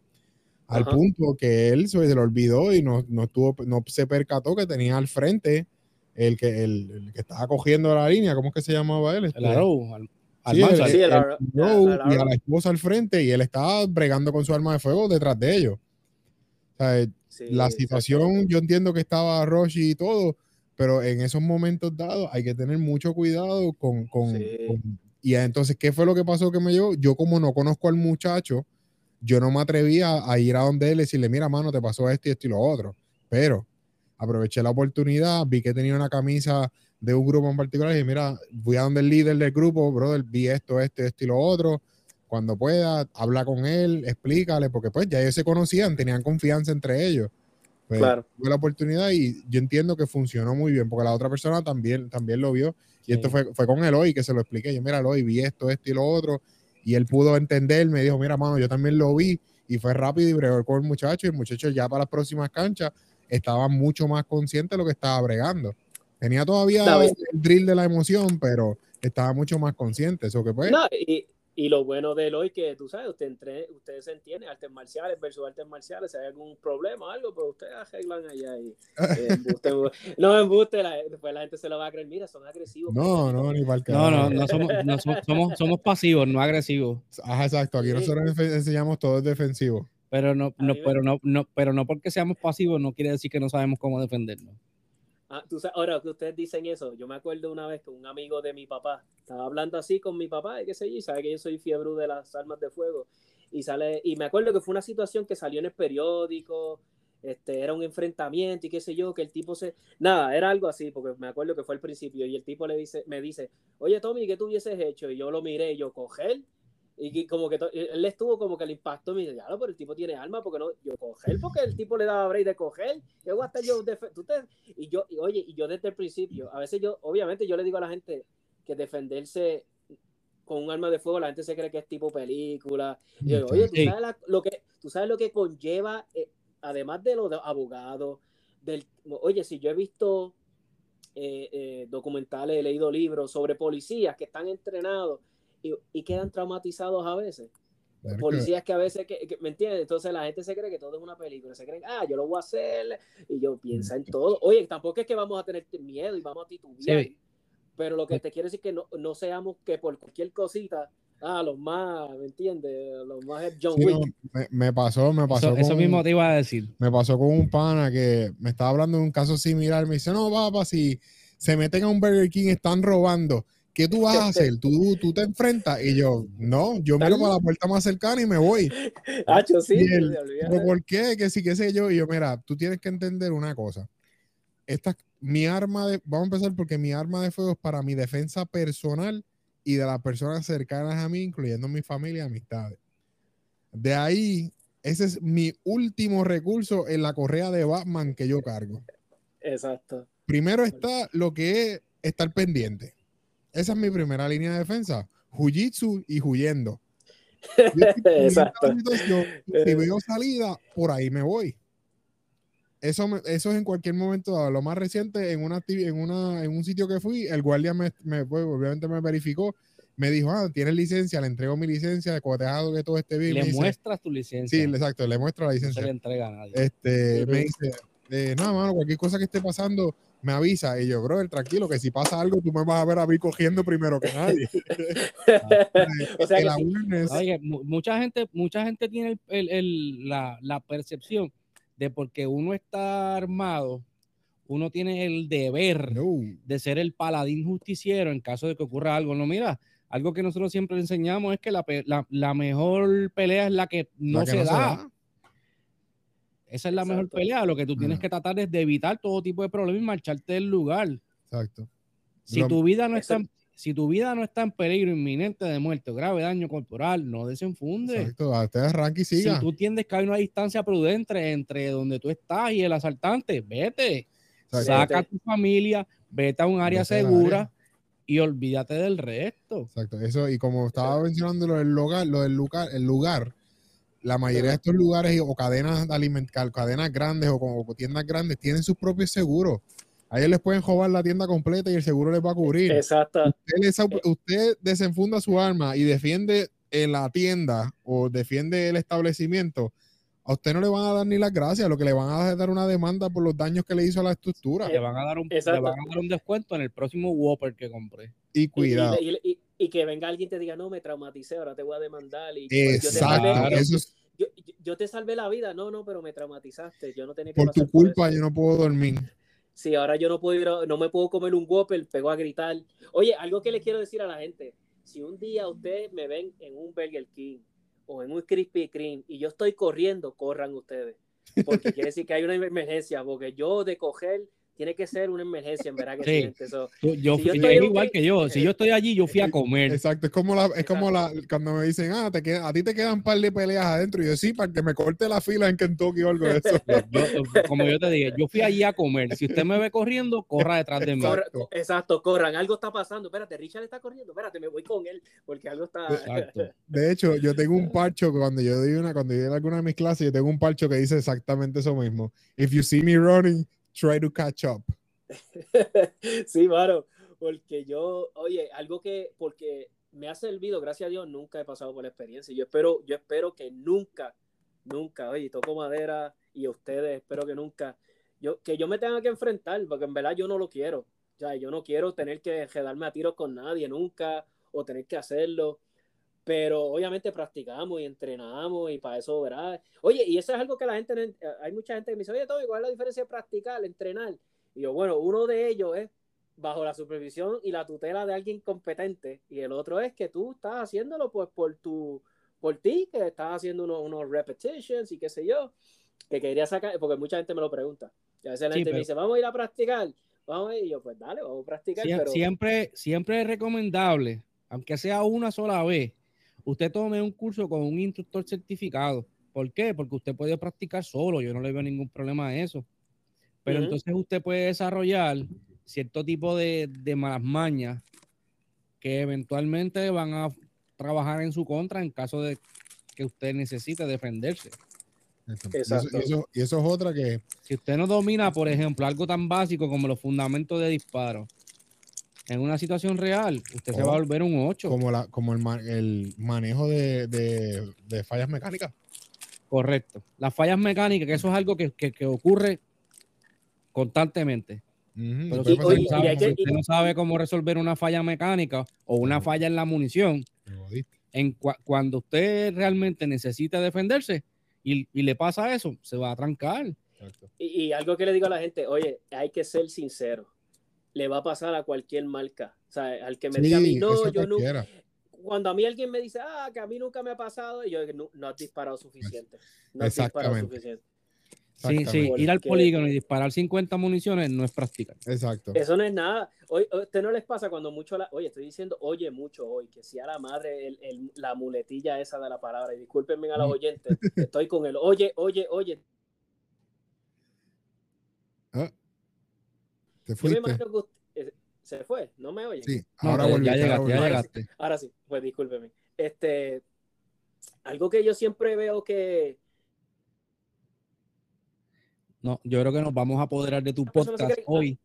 Al Ajá. punto que él se le olvidó y no, no, tuvo, no se percató que tenía al frente el que, el, el que estaba cogiendo la línea, ¿cómo es que se llamaba él? Este, El arrow, al, al Sí, el-. Sí, el el arrow- Rowe el y a arrow. la esposa al frente y él estaba bregando con su arma de fuego detrás de ellos. O sea, Sí, la situación, yo entiendo que estaba Roshi y todo, pero en esos momentos dados hay que tener mucho cuidado con... con- Sí. con- y entonces, ¿qué fue lo que pasó que me llevó? Yo como no conozco al muchacho, yo no me atrevía a ir a donde él y decirle, mira, mano, te pasó esto y esto y lo otro. Pero aproveché la oportunidad, vi que tenía una camisa de un grupo en particular y dije, mira, voy a donde el líder del grupo, brother, vi esto, esto, esto y lo otro. Cuando pueda, habla con él, explícale, porque pues ya ellos se conocían, tenían confianza entre ellos. Pues, Claro. tuve la oportunidad y yo entiendo que funcionó muy bien, porque la otra persona también, también lo vio. Y esto Sí. fue, fue con Eloy que se lo expliqué. Yo, mira, Eloy, vi esto, esto y lo otro. Y él pudo entender, me dijo, mira, mano, yo también lo vi. Y fue rápido y bregó con el muchacho. Y el muchacho ya para las próximas canchas estaba mucho más consciente de lo que estaba bregando. Tenía todavía David. el drill de la emoción, pero estaba mucho más consciente. Eso que pues, No, y, y lo bueno de él hoy que tú sabes, usted entre, ustedes se entienden, artes marciales versus artes marciales, si hay algún problema o algo, pues ustedes arreglan allá y *laughs* eh, embuste, embuste. no embuste, la, después la gente se lo va a creer, mira, son agresivos. no, no, ni *laughs* para el No, no, no somos, *laughs* no somos, somos, somos pasivos, no agresivos. Ajá, exacto. Aquí Sí. nosotros enseñamos todo es defensivo. Pero no, no, pero no, no, pero no porque seamos pasivos no quiere decir que no sabemos cómo defendernos. Ah, tú sabes, ahora que ustedes dicen eso, yo me acuerdo una vez que un amigo de mi papá estaba hablando así con mi papá, y qué sé yo, sabe que yo soy fiebre de las armas de fuego, y sale, y me acuerdo que fue una situación que salió en el periódico, este, era un enfrentamiento y qué sé yo, que el tipo se, nada, era algo así, porque me acuerdo que fue al principio, y el tipo le dice, me dice, oye Tommy, ¿qué tú hubieses hecho? Y yo lo miré, y yo, coger, y como que él estuvo como que le impactó, me dice, ya, pero el tipo tiene arma, porque no, yo coger, porque el tipo le daba break de coger, ¿qué voy a estar yo, tú te- y yo, y oye, y yo desde el principio, a veces yo, obviamente yo le digo a la gente que defenderse con un arma de fuego, la gente se cree que es tipo película. Y yo digo, oye, ¿tú sabes, la- lo que, tú sabes lo que conlleva, eh, además de los abogados, del, oye, si yo he visto eh, eh, documentales, he leído libros sobre policías que están entrenados y, y quedan traumatizados a veces. Claro Policías que a veces, que, que- ¿me entiendes? Entonces la gente se cree que todo es una película, se creen, ah, yo lo voy a hacer, y yo piensa en todo. Oye, tampoco es que vamos a tener miedo y vamos a titubear, Sí. pero lo que te quiero decir es que no, no seamos que por cualquier cosita, ah, los más, ¿me entiendes? Los más es John Sí, Wick. no, me, me pasó, me pasó. Eso, mismo te iba a decir. me pasó con un pana que me estaba hablando de un caso similar. Me dice, no, papá, si se meten a un Burger King, están robando. ¿Qué tú vas a hacer? ¿Tú, tú te enfrentas? Y yo, no, yo miro para la puerta más cercana y me voy. *laughs* Hacho, sí, él, ¿pero por qué? Que sí, qué sé yo. Y yo, mira, tú tienes que entender una cosa. Esta, mi arma de, vamos a empezar porque mi arma de fuego es para mi defensa personal y de las personas cercanas a mí, incluyendo mi familia y amistades. De ahí, ese es mi último recurso en la correa de Batman que yo cargo. Exacto. Primero está lo que es estar pendiente. Esa es mi primera línea de defensa. Jiu-Jitsu y huyendo. *laughs* Exacto. Si veo salida, por ahí me voy. Eso, me- eso es en cualquier momento dado. Lo más reciente, en, una, en, una, en un sitio que fui, el guardia me, me- pues, obviamente me verificó. Me dijo, ah, tienes licencia, le entrego mi licencia de cotejado que todo esté bien. Le muestras tu licencia. sí, exacto, le muestro la no se le licencia. entrega a nadie. Este, me dice, eh, nada, mano, cualquier cosa que esté pasando, me avisa. Y yo, brother, tranquilo, que si pasa algo, tú me vas a ver a mí cogiendo primero que nadie. *laughs* *laughs* O sea El que sí. awareness, Oye, mu- mucha gente, mucha gente tiene el- el- el- la, la percepción de porque uno está armado, uno tiene el deber no, de ser el paladín justiciero en caso de que ocurra algo. No, mira, algo que nosotros siempre le enseñamos es que la, pe- la- la mejor pelea es la que no, la que se, no da. Esa es la mejor pelea. Lo que tú tienes que tratar es de evitar todo tipo de problemas y marcharte del lugar. Exacto. Si tu vida no está en- si tu vida no está en peligro inminente de muerte o grave daño corporal, no desenfunde. Exacto. A ustedes arranque y Si siga. tú entiendes que hay una distancia prudente entre donde tú estás y el asaltante, vete. Exacto. Saca a tu familia, vete a un área Vete segura área. y olvídate del resto. Exacto. Eso, y como estaba mencionando lo del lugar, lo del lugar, el lugar, la mayoría de estos lugares o cadenas alimentarias, cadenas grandes o como tiendas grandes tienen sus propios seguros. A ellos les pueden robar la tienda completa y el seguro les va a cubrir. Exacto. Usted, les- usted desenfunda su arma y defiende en la tienda o defiende el establecimiento, a usted no le van a dar ni las gracias, lo que le van a dar es dar una demanda por los daños que le hizo a la estructura. Le van a dar un, le Exacto. van a dar un descuento en el próximo Whopper que compré. Y Y, cuidado. y- y- y que venga alguien y te diga, no, me traumaticé, ahora te voy a demandar. Y pues, yo, te Exacto. salvé, Eso es yo, te salvé la vida. No, no, pero me traumatizaste. Yo no tenía que por pasar tu culpa, yo no puedo dormir. Sí, ahora yo no puedo ir, a- no me puedo comer un Whopper, pego a gritar. Oye, algo que le quiero decir a la gente, si un día ustedes me ven en un Burger King o en un Krispy Kreme y yo estoy corriendo, corran ustedes. Porque quiere decir que hay una emergencia, porque yo de coger tiene que ser una emergencia, en verdad que Sí. yo Si yo fui- estoy es en un igual que yo. Si yo estoy allí, yo fui a comer. Exacto, es como la, es como la, cuando me dicen, ah, te queda, a ti te quedan un par de peleas adentro. Y yo sí, para que me corte la fila en Kentucky o algo de eso. Yo- como yo te dije, yo fui allí a comer. Si usted me ve corriendo, corra detrás de mí. Exacto. exacto, corran, algo está pasando. Espérate, Richard está corriendo, espérate, me voy con él, porque algo está. Exacto. *laughs* De hecho, yo tengo un parcho que cuando yo doy una, cuando yo doy alguna de mis clases, yo tengo un parcho que dice exactamente eso mismo. If you see me running, try to catch up. *laughs* sí, mano, porque yo, oye, algo que, porque me ha servido, gracias a Dios, nunca he pasado por la experiencia. Yo espero, yo espero que nunca, nunca, oye, toco madera y ustedes, espero que nunca, yo, que yo me tenga que enfrentar, porque en verdad yo no lo quiero. O sea, yo no quiero tener que quedarme a tiros con nadie nunca o tener que hacerlo. Pero obviamente practicamos y entrenamos y para eso, ¿verdad? Oye, y eso es algo que la gente, en- hay mucha gente que me dice, oye, Tommy, ¿cuál es la diferencia de practicar, entrenar? Y yo, bueno, uno de ellos es bajo la supervisión y la tutela de alguien competente y el otro es que tú estás haciéndolo pues por tu por ti que estás haciendo unos, unos repetitions y qué sé yo que quería sacar porque mucha gente me lo pregunta y a veces la Sí, gente pero- me dice vamos a ir a practicar vamos a ir y yo pues dale vamos a practicar Sie- pero Siempre, siempre es recomendable, aunque sea una sola vez, usted tome un curso con un instructor certificado. ¿Por qué? Porque usted puede practicar solo, yo no le veo ningún problema a eso. Pero entonces usted puede desarrollar cierto tipo de, de malas mañas que eventualmente van a trabajar en su contra en caso de que usted necesite defenderse. Y eso, Exacto. y eso- y eso es otra que, Si usted no domina, por ejemplo, algo tan básico como los fundamentos de disparo, en una situación real, usted se va a volver un 8. como, la, como el, ma- el manejo de, de- de fallas mecánicas. Correcto. Las fallas mecánicas, que eso es algo que, que- que ocurre constantemente. Pero si usted, oye, no sabe, usted no sabe cómo resolver una falla mecánica o una falla en la munición, en cuando usted realmente necesita defenderse y, y le pasa eso, se va a trancar. Exacto. y, y algo que le digo a la gente oye hay que ser sincero le va a pasar a cualquier marca o sea al que me diga a mí no yo nunca cuando a mí alguien me dice, ah, que a mí nunca me ha pasado, y yo no, no has disparado suficiente. No has disparado Exactamente. suficiente. Sí, sí, ir al polígono y disparar 50 municiones no es practicar. Exacto. Eso no es nada. Hoy, ¿A usted no les pasa cuando mucho la... Oye, estoy diciendo, oye mucho hoy, que si a la madre el- el- la muletilla esa de la palabra, y discúlpenme a los Mm. oyentes, estoy con el oye, oye, oye. Ah, Te Yo me fuiste. imagino que usted- eh, se fue, no me oye. Sí, No, ahora volví. ya ahora llegaste, ya llegaste. Ahora sí, pues discúlpeme. Este, algo que yo siempre veo que... No, yo creo que nos vamos a apoderar de tu podcast hoy.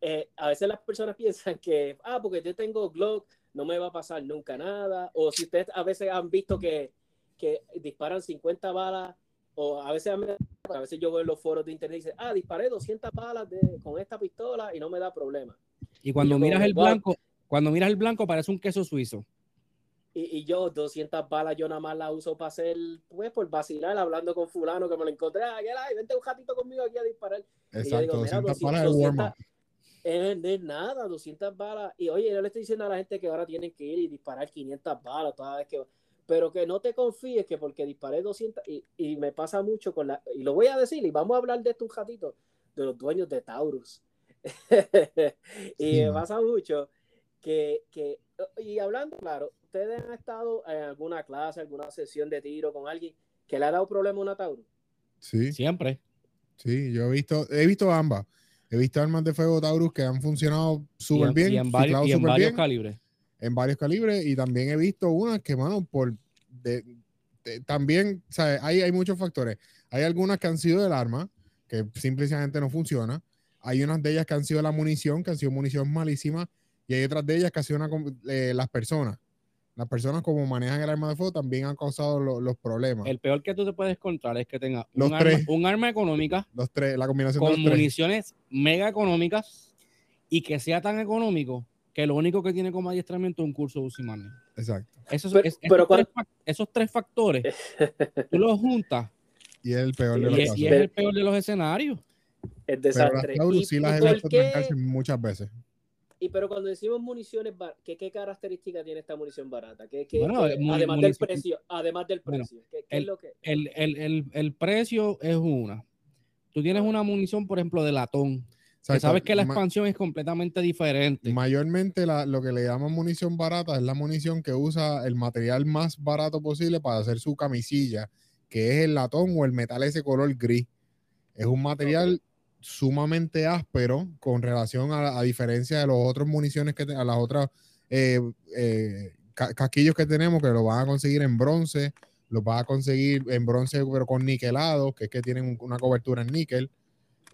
eh, a veces las personas piensan que, ah, porque yo tengo Glock, no me va a pasar nunca nada. O si ustedes a veces han visto que, que disparan 50 balas, o a veces han A veces yo veo en los foros de internet y dice, ah, disparé 200 balas de, con esta pistola y no me da problema. Y cuando miras como, el wow. blanco, cuando miras el blanco parece un queso suizo. Y, y yo, 200 balas, yo nada más las uso para hacer, pues, por vacilar, hablando con fulano que me lo encontré. Ah, que ay, vente un ratito conmigo aquí a disparar. Y yo Exacto, digo, mira, 200 200, balas de warm 200 up. eh, no es nada, 200 balas. Y oye, yo le estoy diciendo a la gente que ahora tienen que ir y disparar 500 balas toda vez que... Pero que no te confíes que porque disparé 200... Y, y me pasa mucho con la... Y lo voy a decir, y vamos a hablar de esto un ratito, de los dueños de Taurus. *laughs* y Sí, me pasa mucho que, que... Y hablando, claro, ustedes han estado en alguna clase, alguna sesión de tiro con alguien que le ha dado problema a una Taurus. Sí, Siempre. sí, yo he visto, he visto ambas. He visto armas de fuego Taurus que han funcionado súper en- bien, y en varios, ciclado y en súper varios bien, calibres. En varios calibres, y también he visto unas que, mano, por de- de- también, ¿sabes? Hay, hay muchos factores. Hay algunas que han sido del arma, que simplemente no funciona. Hay unas de ellas que han sido la munición, que han sido munición malísima, y hay otras de ellas que han sido una eh, las personas. Las personas como manejan el arma de fuego también han causado lo- los problemas. El peor que tú te puedes encontrar es que tenga Los un arma, tres. un arma económica los tres, la combinación de con tres. municiones mega económicas y que sea tan económico que lo único que tiene como adiestramiento es un curso de manejo. Exacto. Esos, Pero- es- pero esos, cuando- tres, fac- esos tres factores, *laughs* tú los juntas Y es el peor de los y, es- y es el peor de los escenarios. Pero las desastre. Muchas veces. Y pero cuando decimos municiones, bar- ¿qué, qué característica tiene esta munición barata? ¿Qué, qué- Bueno, qué- mu- además del precio, además del Bueno, precio. ¿qué, qué es lo que? El, el- el- el precio es una. Tú tienes una munición, por ejemplo, de latón, que sabes que la Ma- expansión es completamente diferente. Mayormente la- lo que le llaman munición barata es la munición que usa el material más barato posible para hacer su camisilla, que es el latón o el metal ese color gris. Es un material sumamente áspero con relación a, a diferencia de los otros municiones que te- a las otras eh, eh, ca- casquillos que tenemos que lo van a conseguir en bronce, los vas a conseguir en bronce pero con niquelado, que es que tienen un- una cobertura en níquel.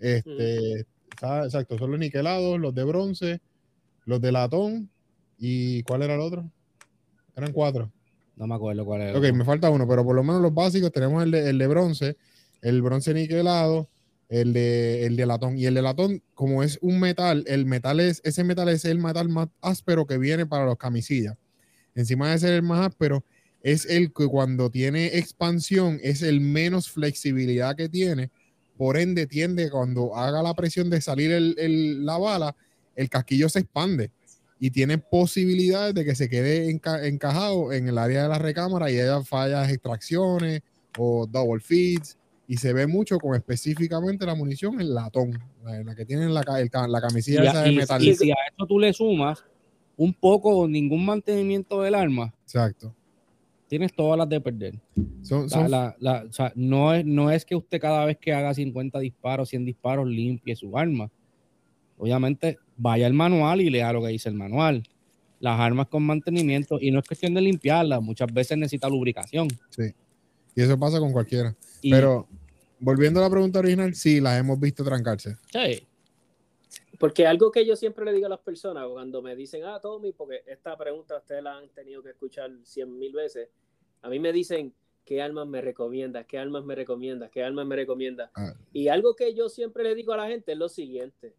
Este, está- exacto, son los niquelados, los de bronce, los de latón y ¿cuál era el otro? Eran cuatro. No me acuerdo cuál es. Ok, me falta uno, pero por lo menos los básicos tenemos el de, el de bronce, el bronce niquelado, el de, el de latón. Y el de latón, como es un metal, el metal es, ese metal es el metal más áspero que viene para los camisillas. Encima de ser el más áspero, es el que cuando tiene expansión es el menos flexibilidad que tiene. Por ende, tiende cuando haga la presión de salir el- el- la bala, el casquillo se expande y tiene posibilidades de que se quede enca- encajado en el área de la recámara y haya fallas, extracciones o double feeds. Y se ve mucho con específicamente la munición en latón, la, la que tiene la, el la Y, camisilla esa de metal. y si a eso tú le sumas un poco o ningún mantenimiento del arma, Exacto. Tienes todas las de perder. Son, son- la- la- o sea, no, es, no es que usted cada vez que haga 50 disparos, 100 disparos, limpie su arma. Obviamente, vaya al manual y lea lo que dice el manual. Las armas con mantenimiento, y no es cuestión de limpiarlas, muchas veces necesita lubricación. y eso pasa con cualquiera. Y, Pero volviendo a la pregunta original, sí, las hemos visto trancarse. sí, Porque algo que yo siempre le digo a las personas cuando me dicen, ah, Tommy, porque esta pregunta ustedes la han tenido que escuchar cien mil veces, a mí me dicen, ¿qué armas me recomiendas? ¿Qué armas me recomiendas? ¿Qué armas me recomiendas? Ah. Y algo que yo siempre le digo a la gente es lo siguiente.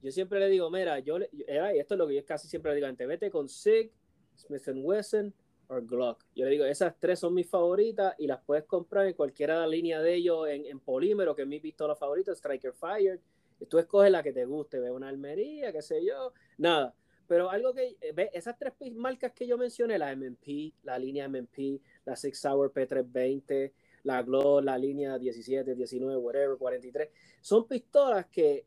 Yo siempre le digo, mira, yo, le- y esto es lo que yo casi siempre le digo a la gente, vete con SIG, Smith Wesson o Glock. Yo le digo, esas tres son mis favoritas y las puedes comprar en cualquiera de la línea de ellos en, en polímero, que es mi pistola favorita, Striker Fire. Tú escoges la que te guste, ve una almería, qué sé yo, nada. Pero algo que, eh, ve, esas tres marcas que yo mencioné, la MMP, la línea MMP, la Six Sauer P320, la Glock, la línea 17, 19, whatever, 43, son pistolas que,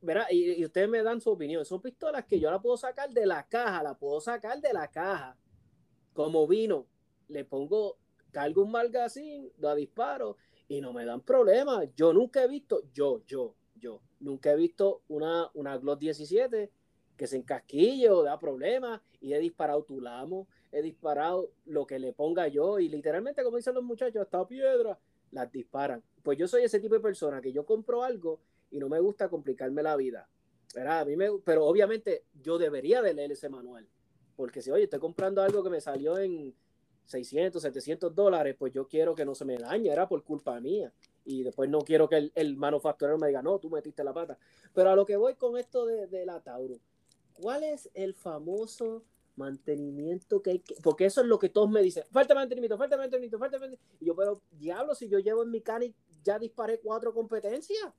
¿verdad? Y, ustedes me dan su opinión, son pistolas que yo la puedo sacar de la caja, la puedo sacar de la caja, como vino, le pongo, cargo un magazine, la disparo y no me dan problema. Yo nunca he visto, yo, yo, yo, nunca he visto una, una Glock 17 que se encasquille o da problemas y he disparado tulamo, he disparado lo que le ponga yo y literalmente, como dicen los muchachos, hasta piedra, las disparan. Pues yo soy ese tipo de persona que yo compro algo y no me gusta complicarme la vida. A mí me, pero obviamente yo debería de leer ese manual. Porque si, oye, estoy comprando algo que me salió en 600, 700 dólares, pues yo quiero que no se me dañe, era por culpa mía. Y después no quiero que el, el, manufacturero me diga, no, tú metiste la pata. Pero a lo que voy con esto de, de la Tauro, ¿cuál es el famoso mantenimiento que hay que, porque eso es lo que todos me dicen, falta mantenimiento, falta mantenimiento, falta mantenimiento. Y yo, pero diablo, si yo llevo en mi cani, ya disparé cuatro competencias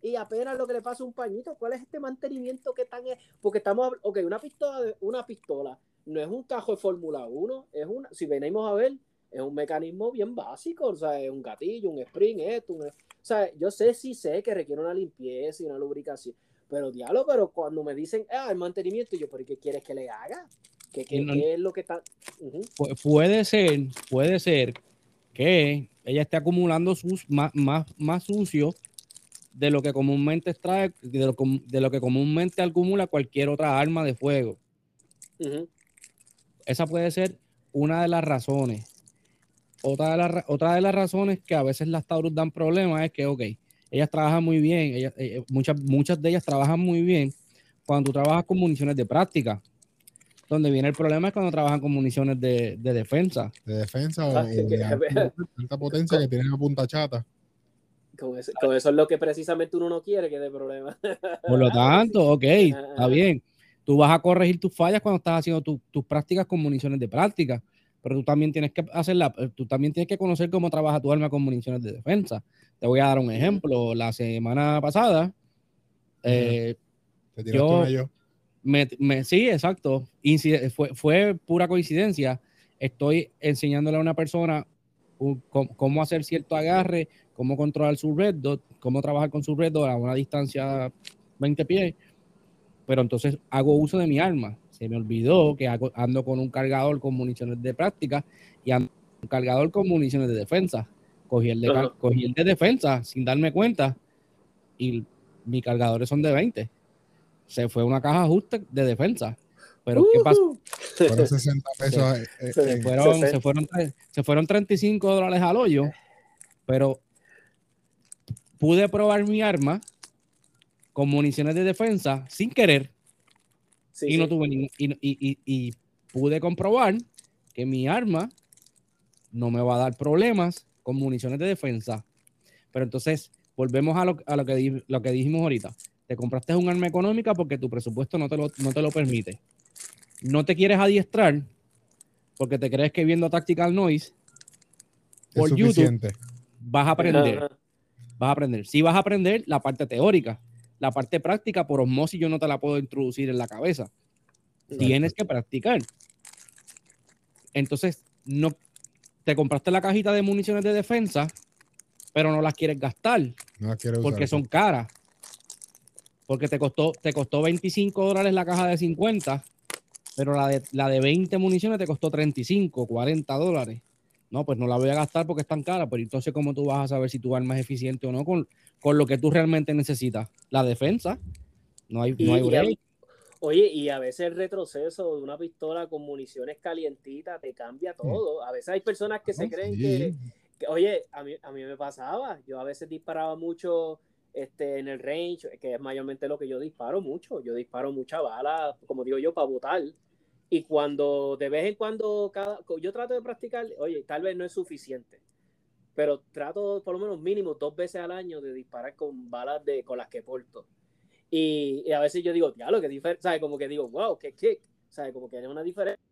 y apenas lo que le pasa un pañito, ¿cuál es este mantenimiento que tan es? Porque estamos, ok, una pistola, una pistola no es un cajo de Fórmula 1, es una, si venimos a ver, es un mecanismo bien básico, o sea, es un gatillo, un spring, esto, o sea, yo sé, sí sé que requiere una limpieza y una lubricación, pero diablo, pero cuando me dicen, ah, el mantenimiento, yo, ¿pero qué quieres que le haga? ¿Qué, qué, qué es lo que está? Puede ser, puede ser que ella esté acumulando sus más, más, más sucio de lo que comúnmente extrae, de lo, de lo, que comúnmente acumula cualquier otra arma de fuego. Esa puede ser una de las razones. Otra de, las, otra de las razones que a veces las Taurus dan problemas es que, ok, ellas trabajan muy bien, ellas, eh, muchas, muchas de ellas trabajan muy bien cuando tú trabajas con municiones de práctica. Donde viene el problema es cuando trabajan con municiones de, de defensa. De defensa o, de *laughs* alta potencia que tienen a punta chata. Con eso, con eso, es lo que precisamente uno no quiere que dé problema. Por lo tanto, ok, *laughs* está bien. Tú vas a corregir tus fallas cuando estás haciendo tu, tus prácticas con municiones de práctica, pero tú también tienes que hacerla, tú también tienes que conocer cómo trabaja tu arma con municiones de defensa. Te voy a dar un ejemplo. La semana pasada, eh, yo, me, sí, exacto. fue, fue pura coincidencia. Estoy enseñándole a una persona cómo, hacer cierto agarre, cómo controlar su red dot, cómo trabajar con su red dot a una distancia 20 pies. Pero entonces hago uso de mi arma. Se me olvidó que ando con un cargador con municiones de práctica y ando con un cargador con municiones de defensa. Cogí el de, cogí el de defensa sin darme cuenta y mis cargadores son de 20 se fue una caja justa de defensa. Pero ¿qué pasó? Fueron *laughs* 60 pesos. Eh, eh, se, fueron, se, fueron, se fueron 35 dólares al hoyo, pero pude probar mi arma con municiones de defensa sin querer. Y no tuve y, y, y, pude comprobar que mi arma no me va a dar problemas con municiones de defensa. Pero entonces, volvemos a lo, a lo, que, lo que dijimos ahorita. Te compraste un arma económica porque tu presupuesto no te lo, no te lo permite. No te quieres adiestrar porque te crees que viendo Tactical Noise por YouTube vas a aprender. Vas a aprender. Si vas a aprender la parte teórica, la parte práctica por osmosis yo no te la puedo introducir en la cabeza. Tienes que practicar. Entonces, no te compraste la cajita de municiones de defensa, pero no las quieres gastar no porque son caras porque te costó, te costó 25 dólares la caja de 50, pero la de, la de 20 municiones te costó 35, 40 dólares. No, pues no la voy a gastar porque es tan cara, pero entonces ¿cómo tú vas a saber si tu arma es eficiente o no con, con lo que tú realmente necesitas? La defensa. No hay, no hay Oye, y a veces el retroceso de una pistola con municiones calientitas te cambia todo. A veces hay personas que se creen que, que, oye, a mí, a mí me pasaba, yo a veces disparaba mucho este, en el range, que es mayormente lo que yo disparo mucho. Yo disparo mucha bala, como digo yo, para botar. Y cuando de vez en cuando, cada, yo trato de practicar, oye, tal vez no es suficiente, pero trato por lo menos mínimo dos veces al año de disparar con balas de, con las que porto. Y, a veces yo digo, lo que diferente, ¿sabes? Como que digo, wow, qué kick, ¿sabes? Como que hay una diferencia.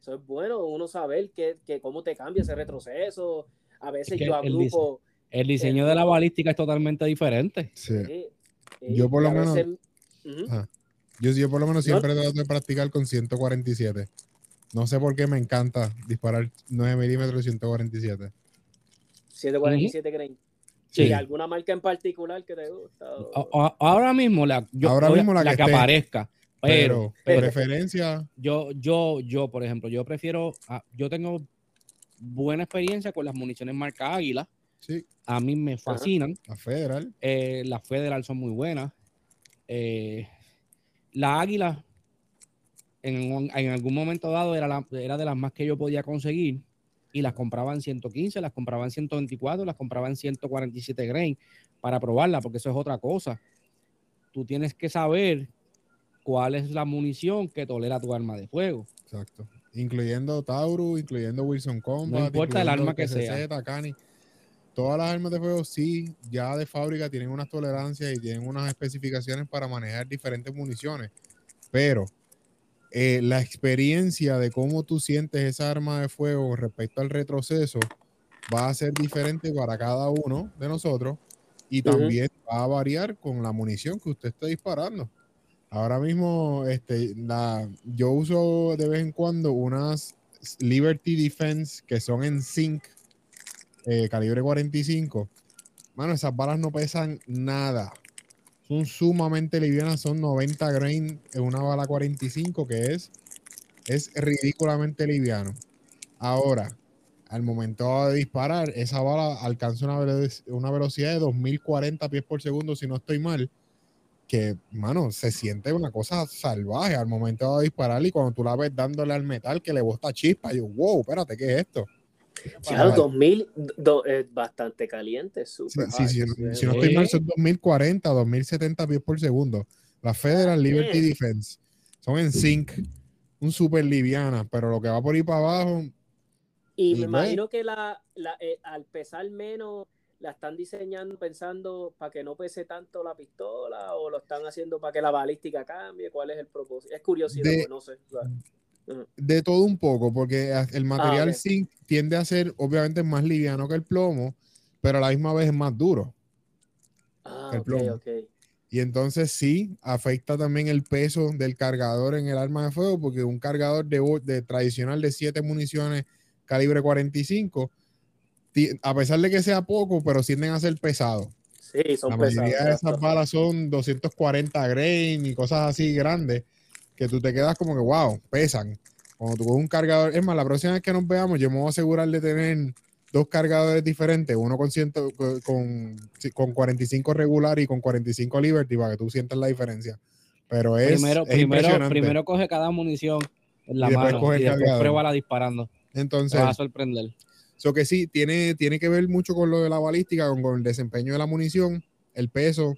Eso es bueno, uno saber que, que cómo te cambia ese retroceso. A veces yo agrupo el diseño de la balística es totalmente diferente. Sí. Yo por lo menos. Yo, yo, por lo menos siempre trato de practicar con 147. No sé por qué me encanta disparar 9 milímetros de 147. 147 creen. Sí. ¿Alguna marca en particular que te gusta? Ahora mismo la, Ahora mismo la, que, aparezca. Pero, preferencia. Yo, yo, yo, por ejemplo, yo prefiero. Ah, yo tengo buena experiencia con las municiones marca Águila. Sí. A mí me fascinan. La Federal. Eh, las Federal son muy buenas. Eh, la Águila, en, en, algún momento dado, era, la, era de las más que yo podía conseguir y las compraba en 115, las compraba en 124, las compraba en 147 grain para probarla, porque eso es otra cosa. Tú tienes que saber cuál es la munición que tolera tu arma de fuego. Exacto. Incluyendo Taurus, incluyendo Wilson Combat. No importa el arma que sea. Cani todas las armas de fuego sí, ya de fábrica tienen unas tolerancias y tienen unas especificaciones para manejar diferentes municiones, pero eh, la experiencia de cómo tú sientes esa arma de fuego respecto al retroceso va a ser diferente para cada uno de nosotros y también va a variar con la munición que usted esté disparando. Ahora mismo, este, la, yo uso de vez en cuando unas Liberty Defense que son en zinc, eh, calibre 45. Mano, esas balas no pesan nada. Son sumamente livianas, son 90 grain en una bala 45, que es, es ridículamente liviano. Ahora, al momento de disparar, esa bala alcanza una, una velocidad de 2040 pies por segundo, si no estoy mal, que, mano, se siente una cosa salvaje al momento de disparar y cuando tú la ves dándole al metal que le bota chispa, yo, wow, espérate, ¿qué es esto? Claro, Ajá. 2000 do- es bastante caliente, Sí, súper sí, sí, Sí, si no sí. estoy mal, son 2040, 2070 pies por segundo. La Federal Liberty. Defense son en zinc, un super liviana, pero lo que va por ahí para abajo, Y Y me bueno. imagino que la, la, eh, al pesar menos, la están diseñando pensando para que no pese tanto la pistola o lo están haciendo para que la balística cambie. ¿Cuál es el propósito? Es curiosidad, De- pues, no sé. De todo un poco, porque el material ok. zinc tiende a ser obviamente más liviano que el plomo, pero a la misma vez es más duro. Ah, El plomo. Y entonces sí, afecta también el peso del cargador en el arma de fuego, porque un cargador de, de tradicional de 7 municiones calibre 45, ti- a pesar de que sea poco, pero tienden a ser pesados. Sí, son La pesados. mayoría de esas balas son 240 grain y cosas así grandes que tú te quedas como que, wow, pesan. Cuando tú coges un cargador, es más, la próxima vez que nos veamos, yo me voy a asegurar de tener dos cargadores diferentes, uno con, ciento, con, con, con 45 regular y con 45 Liberty para que tú sientas la diferencia. Pero es, primero, es primero, primero coge cada munición en la Y después mano coge el y después pruébala disparando. Te Entonces, vas a sorprender. So que sí, tiene, tiene que ver mucho con lo de la balística, con, con el desempeño de la munición, el peso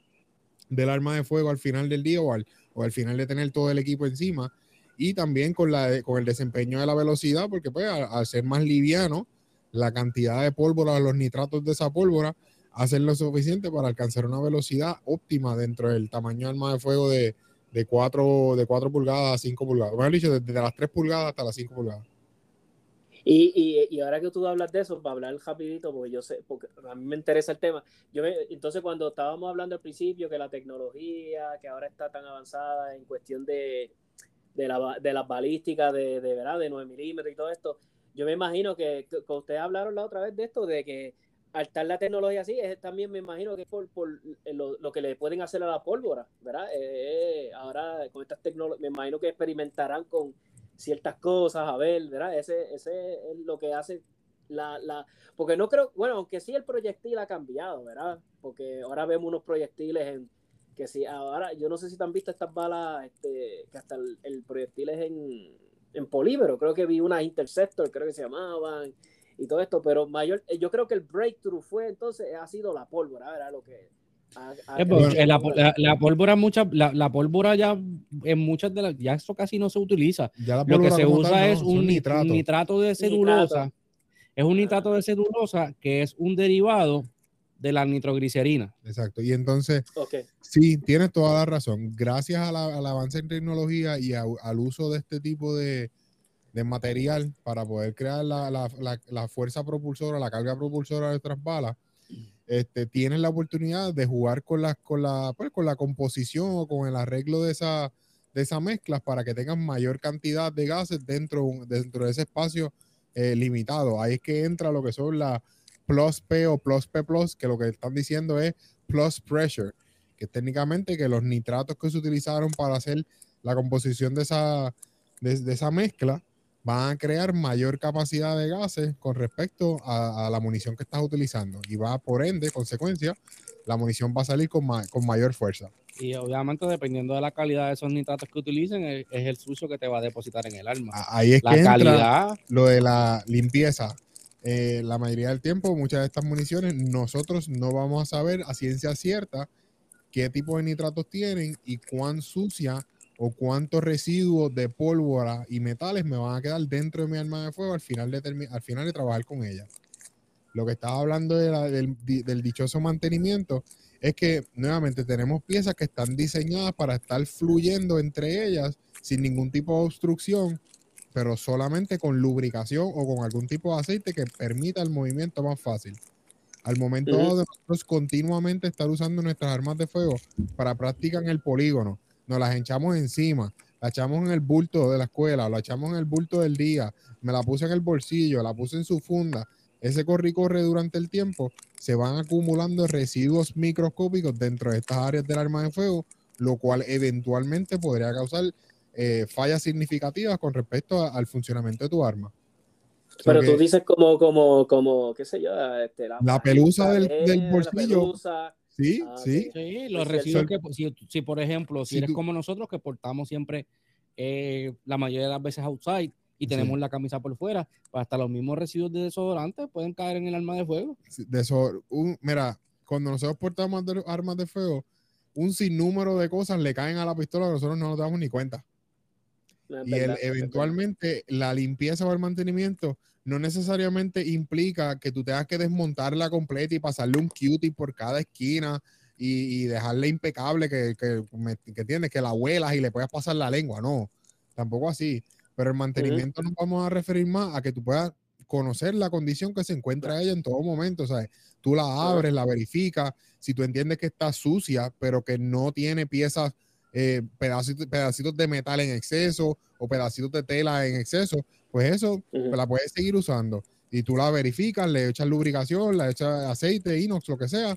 del arma de fuego al final del día o al, o al final de tener todo el equipo encima. Y también con, la, con el desempeño de la velocidad, porque pues al, ser más liviano, la cantidad de pólvora, los nitratos de esa pólvora, hacen lo suficiente para alcanzar una velocidad óptima dentro del tamaño de arma de fuego de, de, 4, de 4 pulgadas a 5 pulgadas. Mejor dicho, desde las 3 pulgadas hasta las 5 pulgadas. Y, y, y ahora que tú hablas de eso, para hablar rapidito, porque yo sé, porque a mí me interesa el tema. Yo me- entonces cuando estábamos hablando al principio que la tecnología, que ahora está tan avanzada en cuestión de, de, la, de las balísticas de, de, ¿verdad? de 9 milímetros y todo esto, yo me imagino que, que ustedes hablaron la otra vez de esto, de que al estar la tecnología así, es, también me imagino que es por, por lo, lo que le pueden hacer a la pólvora, ¿verdad? Eh, ahora con estas tecnologías, me imagino que experimentarán con ciertas cosas, a ver, ¿verdad? Ese, ese es lo que hace la, la, porque no creo, bueno, aunque sí el proyectil ha cambiado, ¿verdad? Porque ahora vemos unos proyectiles en, que sí, ahora, yo no sé si te han visto estas balas, este, que hasta el, el proyectil es en, en polímero, creo que vi unas Interceptor, creo que se llamaban, y todo esto, pero mayor, yo creo que el breakthrough fue entonces, ha sido la pólvora, ¿verdad? Lo que... ha Eh, pues, creado eh, la, pólvora. la- la pólvora mucha, la, la pólvora ya en muchas de las, ya eso casi no se utiliza. Lo que se usa tal, es un, nitrato de celulosa. Es un nitrato de celulosa que es un derivado de la nitroglicerina. Exacto. Y entonces, Ok. sí, tienes toda la razón. Gracias a la- al avance en tecnología y a- al uso de este tipo de, de material para poder crear la, la- la- la fuerza propulsora, la carga propulsora de nuestras balas, este, tienes la oportunidad de jugar con la, con la, pues, con la composición o con el arreglo de esa, de esa mezcla para que tengan mayor cantidad de gases dentro, dentro de ese espacio eh, limitado. Ahí es que entra lo que son las plus P o plus P plus, que lo que están diciendo es plus pressure, que técnicamente que los nitratos que se utilizaron para hacer la composición de esa, de esa mezcla van a crear mayor capacidad de gases con respecto a, a la munición que estás utilizando y va por ende, consecuencia, la munición va a salir con, ma- con mayor fuerza. Y obviamente, dependiendo de la calidad de esos nitratos que utilicen, es, es el sucio que te va a depositar en el arma. Ahí es La que entra calidad, lo de la limpieza. Eh, la mayoría del tiempo, muchas de estas municiones, nosotros no vamos a saber a ciencia cierta qué tipo de nitratos tienen y cuán sucia o cuántos residuos de pólvora y metales me van a quedar dentro de mi arma de fuego al final de, al final de trabajar con ella. Lo que estaba hablando de la- del, del dichoso mantenimiento es que nuevamente tenemos piezas que están diseñadas para estar fluyendo entre ellas sin ningún tipo de obstrucción, pero solamente con lubricación o con algún tipo de aceite que permita el movimiento más fácil. Al momento de nosotros continuamente estar usando nuestras armas de fuego para práctica en el polígono, nos las echamos encima, la echamos en el bulto de la escuela, la echamos en el bulto del día, me la puse en el bolsillo, la puse en su funda, ese corre y corre durante el tiempo, se van acumulando residuos microscópicos dentro de estas áreas del arma de fuego, lo cual eventualmente podría causar eh, fallas significativas con respecto a- al funcionamiento de tu arma. So Pero que tú dices como, como, como, qué sé yo, este, la, La pelusa del- del la bolsillo. pelusa. Sí, Ah, sí. Sí, los residuos que, si, si, por ejemplo, si, Si eres tú- como nosotros que portamos siempre eh, la mayoría de las veces outside y tenemos la camisa por fuera, pues hasta los mismos residuos de desodorante pueden caer en el arma de fuego. Sí, de eso, un- mira, cuando nosotros portamos armas de fuego, un sinnúmero de cosas le caen a la pistola que nosotros no nos damos ni cuenta. No, es Y el- verdad, eventualmente la limpieza o el mantenimiento no necesariamente implica que tú tengas que desmontarla completa y pasarle un cutie por cada esquina y, y dejarla impecable, que, que, me- que tienes, que la huelas y le puedas pasar la lengua. No, tampoco así. Pero el mantenimiento nos vamos a referir más a que tú puedas conocer la condición que se encuentra ella en todo momento. O sea, tú la abres, la verificas, si tú entiendes que está sucia, pero que no tiene piezas eh, pedacitos, pedacitos de metal en exceso o pedacitos de tela en exceso, pues eso pues la puedes seguir usando. Y tú la verificas, le echas lubricación, le echas aceite, inox, lo que sea,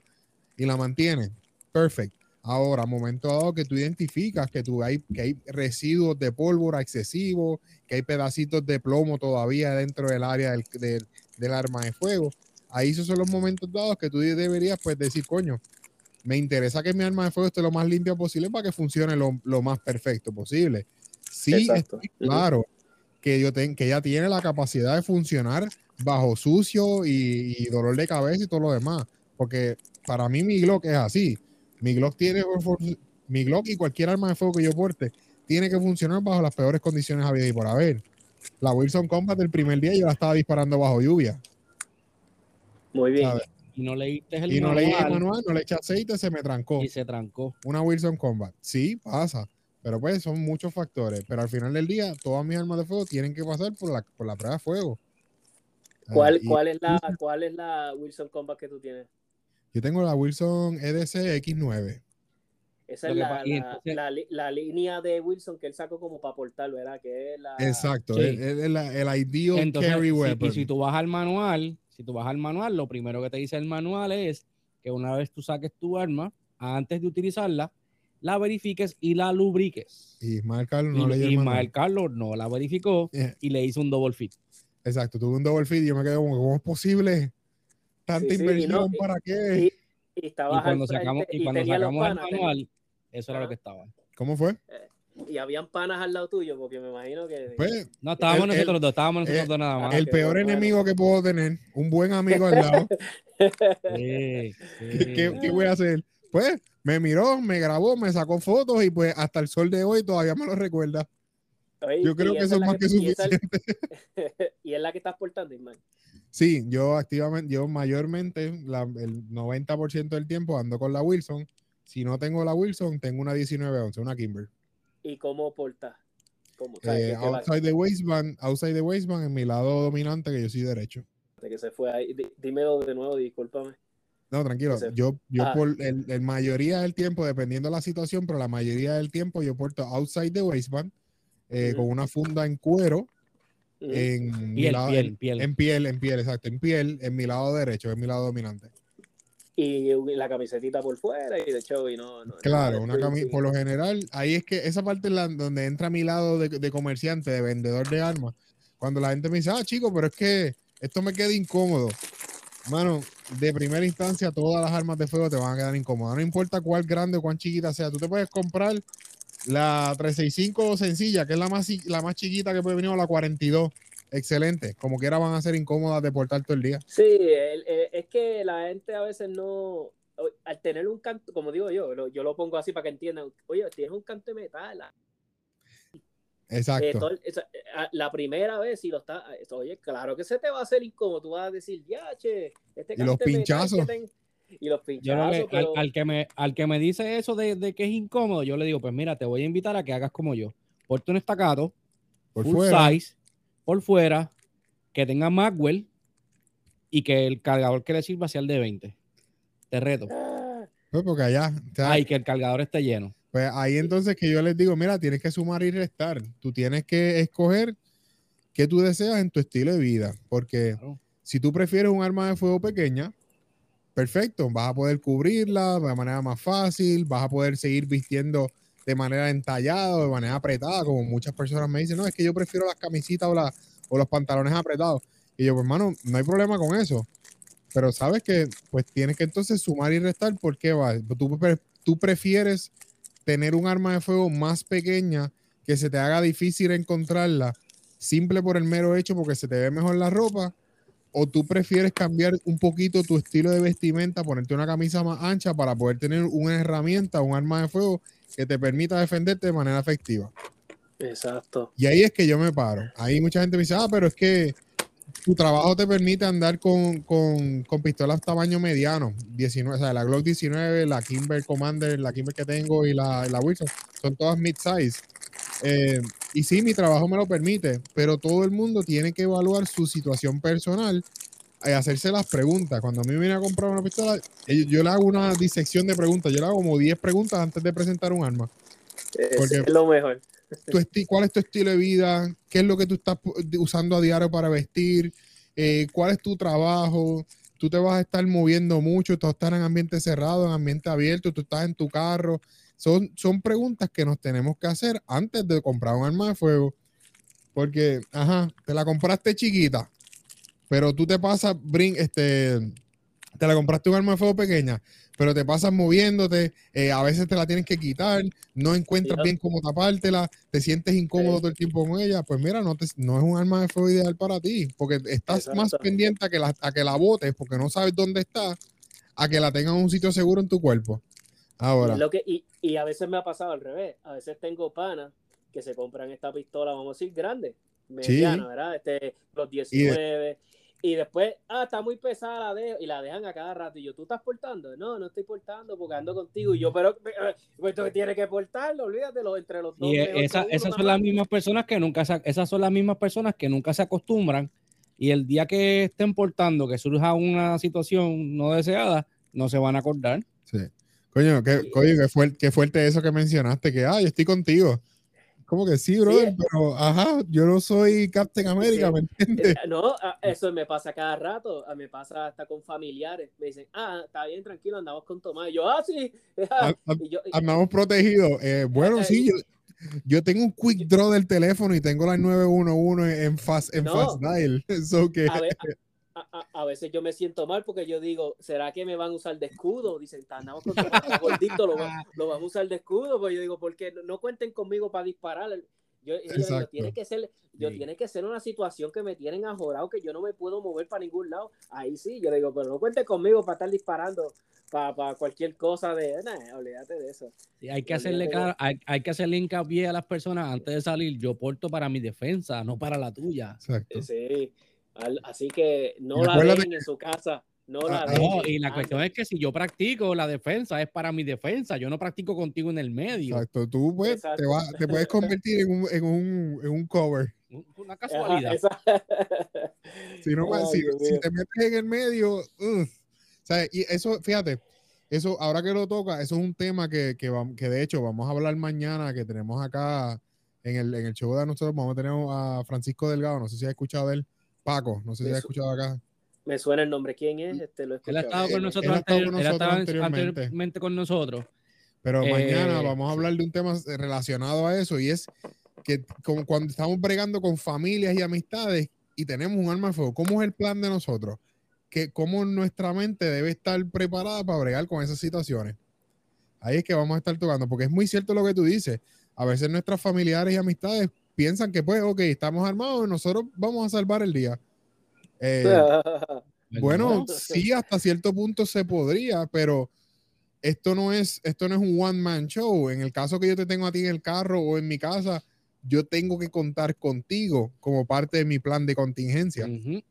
y la mantienes. Perfecto. Ahora, momento dado que tú identificas que, tú hay, que hay residuos de pólvora excesivos, que hay pedacitos de plomo todavía dentro del área del, del- del arma de fuego, ahí esos son los momentos dados que tú deberías pues decir, coño, me interesa que mi arma de fuego esté lo más limpia posible para que funcione lo, lo más perfecto posible. Sí, estoy claro que, yo ten- que ella tiene la capacidad de funcionar bajo sucio y, y dolor de cabeza y todo lo demás. Porque para mí mi Glock es así. Mi Glock tiene mi Glock y cualquier arma de fuego que yo porte tiene que funcionar bajo las peores condiciones habidas y por haber. La Wilson Combat del primer día yo la estaba disparando bajo lluvia. Muy bien. ¿sabes? Y no leíste el Y no leí el manual manual, no le eché aceite, se me trancó. y se trancó. Una Wilson Combat. Sí, pasa. Pero pues son muchos factores. Pero al final del día, todas mis armas de fuego tienen que pasar por la, por la prueba de fuego. Ah, ¿Cuál, y cuál, es la, ¿Cuál es la Wilson Combat que tú tienes? Yo tengo la Wilson EDC X9. Esa Lo es la, la, la línea de Wilson que él sacó como para portarlo, ¿verdad? Que es la... Exacto. sí. Es, es la- el ideal Entonces, carry si- weapon. y si tú vas al manual, si tú vas al manual, lo primero que te dice el manual es que una vez tú saques tu arma, antes de utilizarla, la verifiques y la lubriques. Y Ismael Carlos no y leyó el Ismael manual. Carlos no la verificó Eh, y le hizo un double fit. Exacto. Tuve un double feed y yo me quedé como, ¿cómo es posible? Tanta Sí, sí, y inversión y- para qué? Y, y Y cuando sacamos, y y cuando sacamos el manual, eso era lo que estaba. ¿Cómo fue? Y habían panas al lado tuyo, porque me imagino que... Pues No, estábamos El- nosotros el- los dos, estábamos nosotros el- dos nada más. el peor bueno. enemigo que puedo tener, un buen amigo al lado. *laughs* Sí, *laughs* ¿Qué, sí. qué- qué voy a hacer? Pues me miró, me grabó, me sacó fotos y pues hasta el sol de hoy todavía me lo recuerda. Oye, Yo creo que eso es más que suficiente. *laughs* y es la que estás portando, Ismael. Sí, yo activamente, yo mayormente, la- el 90% del tiempo ando con la Wilson. Si no tengo la Wilson, tengo una 1911, una Kimber. ¿Y cómo portas? ¿Cómo? ¿Sabes? Eh, que, que va- outside the waistband, outside the waistband, en mi lado dominante, que yo soy derecho. que se fue ahí. Dímelo de nuevo, discúlpame. No, tranquilo. Yo, yo Ah. por el, el mayoría del tiempo, dependiendo de la situación, pero la mayoría del tiempo yo porto outside the waistband eh, con una funda en cuero, en mi lado- piel, en- piel. en piel, en piel, exacto, en piel, en mi lado derecho, en mi lado dominante. Y la camisetita por fuera y de show y no. no Claro, no, una cami- por lo general, ahí es que esa parte es la, donde entra mi lado de, de comerciante, de vendedor de armas. Cuando la gente me dice, ah, chico, pero es que esto me queda incómodo. Mano, de primera instancia, todas las armas de fuego te van a quedar incómodas. No importa cuál grande o cuán chiquita sea. Tú te puedes comprar la 365 sencilla, que es la más, la más chiquita que puede venir, o la 42. Excelente. Como quiera van a ser incómodas de portar todo el día. Sí, el- el- es que la gente a veces no. Al tener un canto, como digo yo, lo- yo lo pongo así para que entiendan. Oye, tienes un canto de metal. ah, Eh, Exacto. todo- esa- eh, ah, la primera vez, si lo está, eso, oye, claro que se te va a hacer incómodo. Tú vas a decir, ya, che, este Y los metal pinchazos. que ten-". Y los Yo pinchazos. que al, pero- al que me, al que me dice eso de, de que es incómodo, yo le digo, pues mira, te voy a invitar a que hagas como yo. Ponte un estacato, Por full fuera. size, por fuera, que tenga Maxwell y que el cargador que le sirva sea el de 20. Te reto. Pues porque allá. o sea, Ay, que el cargador esté lleno. Pues ahí entonces que yo les digo, mira, tienes que sumar y restar. Tú tienes que escoger qué tú deseas en tu estilo de vida. Porque Claro. si tú prefieres un arma de fuego pequeña, perfecto, vas a poder cubrirla de manera más fácil, vas a poder seguir vistiendo de manera entallada o de manera apretada, como muchas personas me dicen, no, es que yo prefiero las camisitas o, o los pantalones apretados. Y yo, pues hermano, no hay problema con eso. Pero sabes que pues tienes que entonces sumar y restar porque va, tú, tú prefieres tener un arma de fuego más pequeña que se te haga difícil encontrarla simple por el mero hecho porque se te ve mejor la ropa o tú prefieres cambiar un poquito tu estilo de vestimenta, ponerte una camisa más ancha para poder tener una herramienta, un arma de fuego que te permita defenderte de manera efectiva. Exacto. Y ahí es que yo me paro. Ahí mucha gente me dice, ah, pero es que tu trabajo te permite andar con, con, con pistolas tamaño mediano, 19, o sea, la Glock 19, la Kimber Commander, la Kimber que tengo y la, la Wilson, son todas mid-size. Eh, y sí, mi trabajo me lo permite, pero todo el mundo tiene que evaluar su situación personal hacerse las preguntas. Cuando a mí me viene a comprar una pistola, eh, yo le hago una disección de preguntas. Yo le hago como 10 preguntas antes de presentar un arma Es, Porque- es lo mejor. tu cuál es tu estilo de vida, qué es lo que tú estás usando a diario para vestir, eh, cuál es tu trabajo, tú te vas a estar moviendo mucho, tú estar en ambiente cerrado, en ambiente abierto, tú estás en tu carro. Son, son preguntas que nos tenemos que hacer antes de comprar un arma de fuego. Porque, ajá, te la compraste chiquita, pero tú te pasas, brin, este, te la compraste un arma de fuego pequeña, pero te pasas moviéndote, eh, a veces te la tienes que quitar, no encuentras bien cómo tapártela, te sientes incómodo Sí. todo el tiempo con ella, pues mira, no, te- no es un arma de fuego ideal para ti, porque estás más pendiente a que, la, a que la botes, porque no sabes dónde está, a que la tengas en un sitio seguro en tu cuerpo. Ahora, Y, lo que, y, y a veces me ha pasado al revés. A veces tengo panas que se compran esta pistola, vamos a decir, grande, mediana, ¿verdad? Este, los 19. Y, después, ah, está muy pesada la dejo, y la dejan a cada rato. Y yo, ¿tú estás portando? No, no estoy portando porque ando contigo. Y yo, pero, pues tú tienes que portarlo, olvídatelo entre los dos. Y esa- esas son las mismas personas que nunca se, esas son las mismas personas que nunca se acostumbran y el día que estén portando que surja una situación no deseada, no se van a acordar. sí. Coño, qué, coño, qué, fuerte, qué fuerte eso que mencionaste, que, ah, yo estoy contigo. Como que sí, brother, pero, ajá, yo no soy Captain America, ¿me entiendes? Eh, *laughs* No, ah, eso me pasa cada rato, ah, me pasa hasta con familiares. Me dicen, ah, está bien, tranquilo, andamos con Tomás. Y yo, ah, sí. *laughs* Y yo, y- Andamos protegidos. Eh, bueno, Eh, *laughs* sí, yo, yo tengo un quick draw del teléfono y tengo la 911 en fast, en No. fast dial. So que, a, ve- a- a- a veces yo me siento mal porque yo digo, ¿será que me van a usar de escudo? Dicen, andamos con gordito, lo, va- lo vamos a usar de escudo. Pues yo digo, porque no, no cuenten conmigo para disparar. Yo, yo Exacto. tiene que ser, yo Sí. tiene que ser una situación que me tienen ajorado, que yo no me puedo mover para ningún lado. Ahí sí, yo digo, pero no cuenten conmigo para estar disparando para, cualquier cosa de, nah, olvídate de eso. Sí, hay que Olvídate hacerle cara- hay, hay que hacerle hincapié a las personas antes de salir. Yo porto para mi defensa, no para la tuya. exacto. Sí, al- así que no la dejen en su casa. No Ah, la ah, dejen. No, y la Anda. cuestión es que si yo practico la defensa es para mi defensa, yo no practico contigo en el medio. Exacto. Tú pues, te, Exacto. vas- te puedes convertir en un, en un, en un cover. Una Ajá, casualidad. esa- *laughs* Si, no, Ay, si, si te metes en el medio. O sea, y eso, fíjate, eso, ahora que lo toca, eso es un tema que, que, vam- que de hecho vamos a hablar mañana, que tenemos acá en el, en el show de nosotros, vamos a tener a Francisco Delgado, no sé si has escuchado de él, Paco, no sé si has escuchado acá. Me suena el nombre. ¿Quién es? Este, lo he Él ha estado con nosotros, él ha estado con anterior- él nosotros anteriormente con nosotros. Pero Eh, mañana vamos a hablar de un tema relacionado a eso y es que como cuando estamos bregando con familias y amistades y tenemos un arma de fuego, ¿cómo es el plan de nosotros? Que cómo nuestra mente debe estar preparada para bregar con esas situaciones. Ahí es que vamos a estar tocando, porque es muy cierto lo que tú dices. A veces nuestras familiares y amistades piensan que pues, ok, estamos armados, nosotros vamos a salvar el día. Eh, *laughs* bueno, sí, hasta cierto punto se podría, pero esto no es, esto no es un one man show. En el caso que yo te tengo a ti en el carro o en mi casa, yo tengo que contar contigo como parte de mi plan de contingencia. Ujú.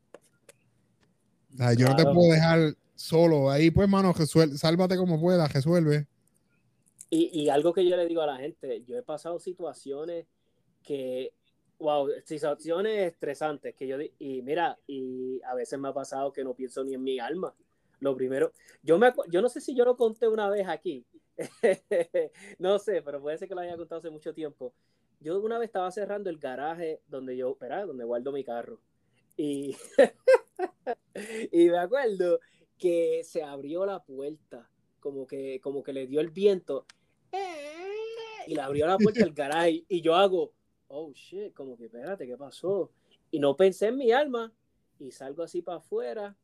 O sea, yo no te puedo dejar solo. Ahí, pues, mano, sálvate como puedas, resuelve. Y, y algo que yo le digo a la gente, yo he pasado situaciones que, wow, situaciones estresantes que yo, y mira, y a veces me ha pasado que no pienso ni en mi alma. Lo primero, yo me yo no sé si yo lo conté una vez aquí, *laughs* no sé, pero puede ser que lo haya contado hace mucho tiempo. Yo una vez estaba cerrando el garaje donde yo, ¿verdad? Donde guardo mi carro. Y, *laughs* y me acuerdo que se abrió la puerta, como que, como que le dio el viento y le abrió la puerta del garaje y yo hago, oh shit, como que espérate, ¿qué pasó? Y no pensé en mi alma y salgo así para afuera.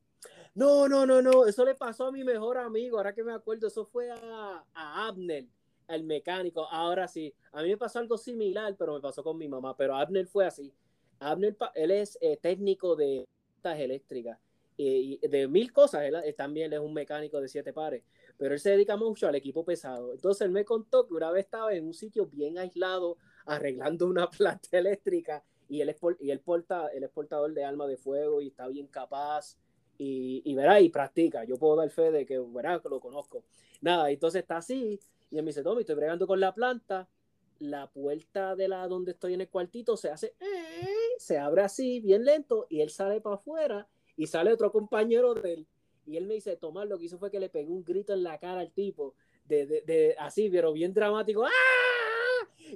No, no, no, no, eso le pasó a mi mejor amigo, ahora que me acuerdo, eso fue a, a Abner, el mecánico. Ahora sí, a mí me pasó algo similar, pero me pasó con mi mamá, pero Abner fue así. Abner, él es eh, técnico de plantas eléctricas y, y de mil cosas, él, él también es un mecánico de siete pares pero él se dedica mucho al equipo pesado. Entonces él me contó que una vez estaba en un sitio bien aislado arreglando una *laughs* planta eléctrica y él es, y él porta, él es portador de arma de fuego y está bien capaz y, y verá, y practica. Yo puedo dar fe de que, verá, que lo conozco. Nada, entonces está así y él me dice, Tommy, estoy bregando con la planta, la puerta de la donde estoy en el cuartito se hace, se abre así, bien lento, y él sale para afuera y sale otro compañero de él. Y él me dice, Tomás, lo que hizo fue que le pegó un grito en la cara al tipo, de, de, de- así, pero bien dramático, ¡ah!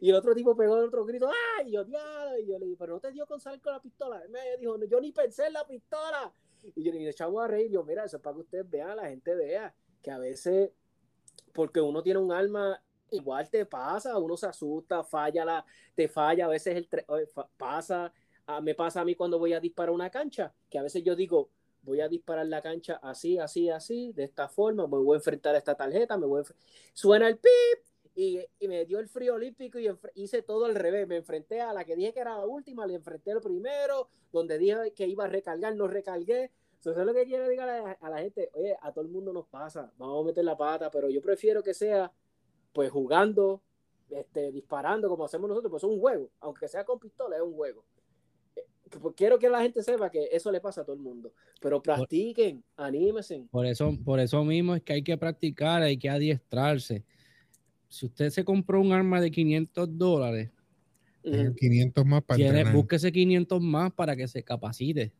Y el otro tipo pegó otro grito, ¡ah! Y yo, diablo, y yo le dije, pero no te dio con salir con la pistola. Él me dijo, "No, yo ni pensé en la pistola. Y yo le dije, echamos a reír, yo, mira, eso es para que ustedes vean, la gente vea, que a veces, porque uno tiene un arma, igual te pasa, uno se asusta, falla, la, te falla, a veces el tre- eh, pasa, me pasa a mí cuando voy a disparar una cancha, que a veces yo digo, voy a disparar la cancha así, así, así, de esta forma, me voy a enfrentar a esta tarjeta, me voy a suena el pip y, y me dio el frío olímpico y hice todo al revés, me enfrenté a la que dije que era la última, le enfrenté al primero, donde dije que iba a recargar, no recargué. So, Eso es lo que quiero decir a la, a la gente, oye, a todo el mundo nos pasa, vamos a meter la pata, pero yo prefiero que sea pues jugando, este, disparando como hacemos nosotros, pues es un juego, aunque sea con pistola, es un juego. Eh, pues quiero que la gente sepa que eso le pasa a todo el mundo, pero practiquen, anímense. Por eso, por eso mismo es que hay que practicar, hay que adiestrarse. Si usted se compró un arma de 500 dólares, Ujú. 500 más para tiene, búsquese 500 más para que se capacite.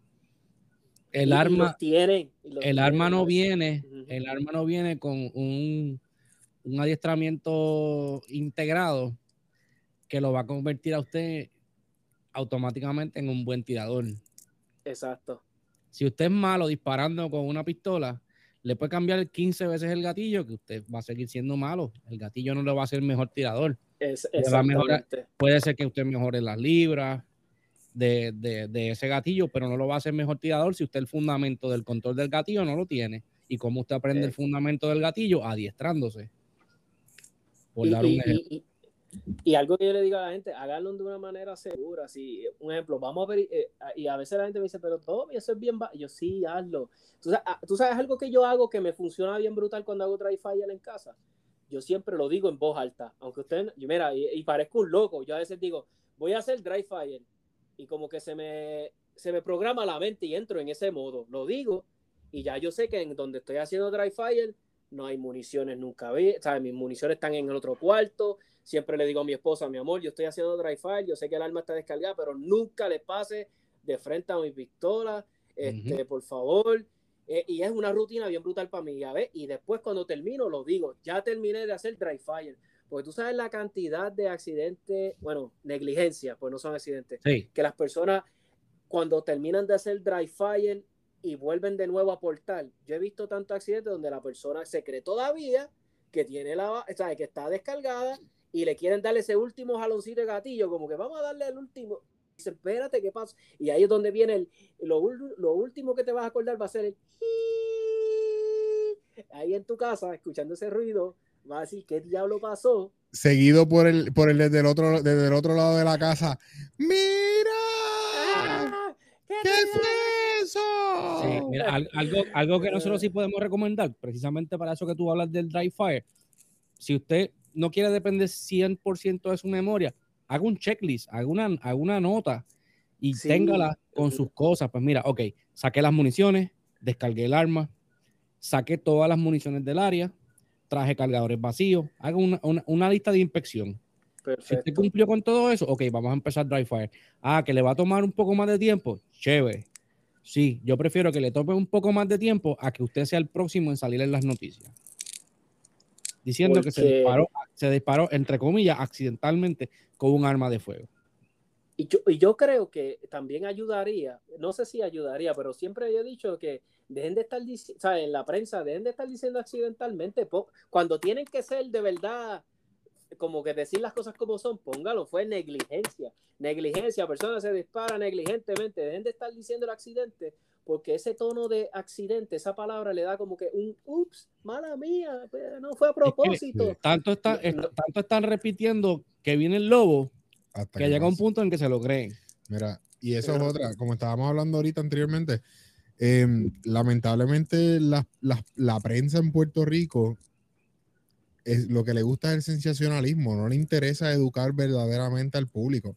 El Y- arma, tienen, los el arma tienen, no viene, el arma no viene con un, un adiestramiento integrado que lo va a convertir a usted automáticamente en un buen tirador. Exacto. Si usted es malo disparando con una pistola, le puede cambiar 15 veces el gatillo, que usted va a seguir siendo malo. El gatillo no le va a hacer mejor tirador. Es, mejorar. Puede ser que usted mejore las libras de, de- de ese gatillo, pero no lo va a hacer mejor tirador si usted el fundamento del control del gatillo no lo tiene. ¿Y cómo usted aprende el fundamento del gatillo? Adiestrándose. Por Y, dar un y- ejemplo. y- y- algo que yo le digo a la gente, háganlo de una manera segura. Si, un ejemplo, vamos a ver, eh, y a veces la gente me dice, pero todo eso es bien. ba-". Y Yo sí, hazlo. ¿Tú sabes, ah, tú sabes algo que yo hago que me funciona bien brutal cuando hago dry fire en casa. Yo siempre lo digo en voz alta, aunque usted, yo, mira, y, y parezco un loco. Yo a veces digo, voy a hacer dry fire y como que se me, se me programa la mente y entro en ese modo. Lo digo y ya yo sé que en donde estoy haciendo dry fire no hay municiones nunca vi, ¿sabes? Mis municiones están en el otro cuarto. Siempre le digo a mi esposa, mi amor, yo estoy haciendo dry fire, yo sé que el arma está descargada, pero nunca le pase de frente a mi pistola, este, por favor. Eh, y es una rutina bien brutal para mí, ves. Y después cuando termino lo digo, ya terminé de hacer dry fire, porque tú sabes la cantidad de accidentes, bueno, negligencia, pues no son accidentes, Sí, que las personas cuando terminan de hacer dry fire y vuelven de nuevo a portar, yo he visto tantos accidentes donde la persona se cree todavía que tiene la, o sea, que está descargada y le quieren darle ese último jaloncito de gatillo, como que vamos a darle el último. Dice, espérate, ¿qué pasa? Y ahí es donde viene el, lo, lo último que te vas a acordar va a ser el ahí en tu casa, escuchando ese ruido, va a decir, ¿qué diablo pasó? Seguido por el, por el desde el otro, desde el otro lado de la casa. ¡Mira! ¡Ah! ¿Qué ¿Qué fue eso? sí. Mira, al- algo, algo que nosotros sí podemos recomendar, precisamente para eso que tú hablas del dry fire. Si usted no quiere depender 100% de su memoria, haga un checklist, haga una, haga una nota y Sí. téngala con sus cosas. Pues mira, ok, saqué las municiones, descargué el arma, saqué todas las municiones del área, traje cargadores vacíos, haga una, una- una lista de inspección. Si usted cumplió con todo eso, ok, vamos a empezar dry fire. Ah, que le va a tomar un poco más de tiempo, chévere. Sí, yo prefiero que le tome un poco más de tiempo a que usted sea el próximo en salir en las noticias. Diciendo que se disparó, se disparó, entre comillas, accidentalmente con un arma de fuego. Y yo, y yo creo que también ayudaría, no sé si ayudaría, pero siempre he dicho que dejen de estar diciendo, o sea, en la prensa, dejen de estar diciendo accidentalmente, cuando tienen que ser de verdad, como que decir las cosas como son, póngalo, fue negligencia, negligencia, persona se dispara negligentemente, dejen de estar diciendo el accidente, porque ese tono de accidente, esa palabra le da como que un ups, mala mía, pues, no fue a propósito. Tanto, está, tanto están repitiendo que viene el lobo Hasta que llega un punto en que se lo creen. Mira, y eso es Pero- otra, como estábamos hablando ahorita anteriormente, em, lamentablemente la, la- la prensa en Puerto Rico es, lo que le gusta es el sensacionalismo, no le interesa educar verdaderamente al público.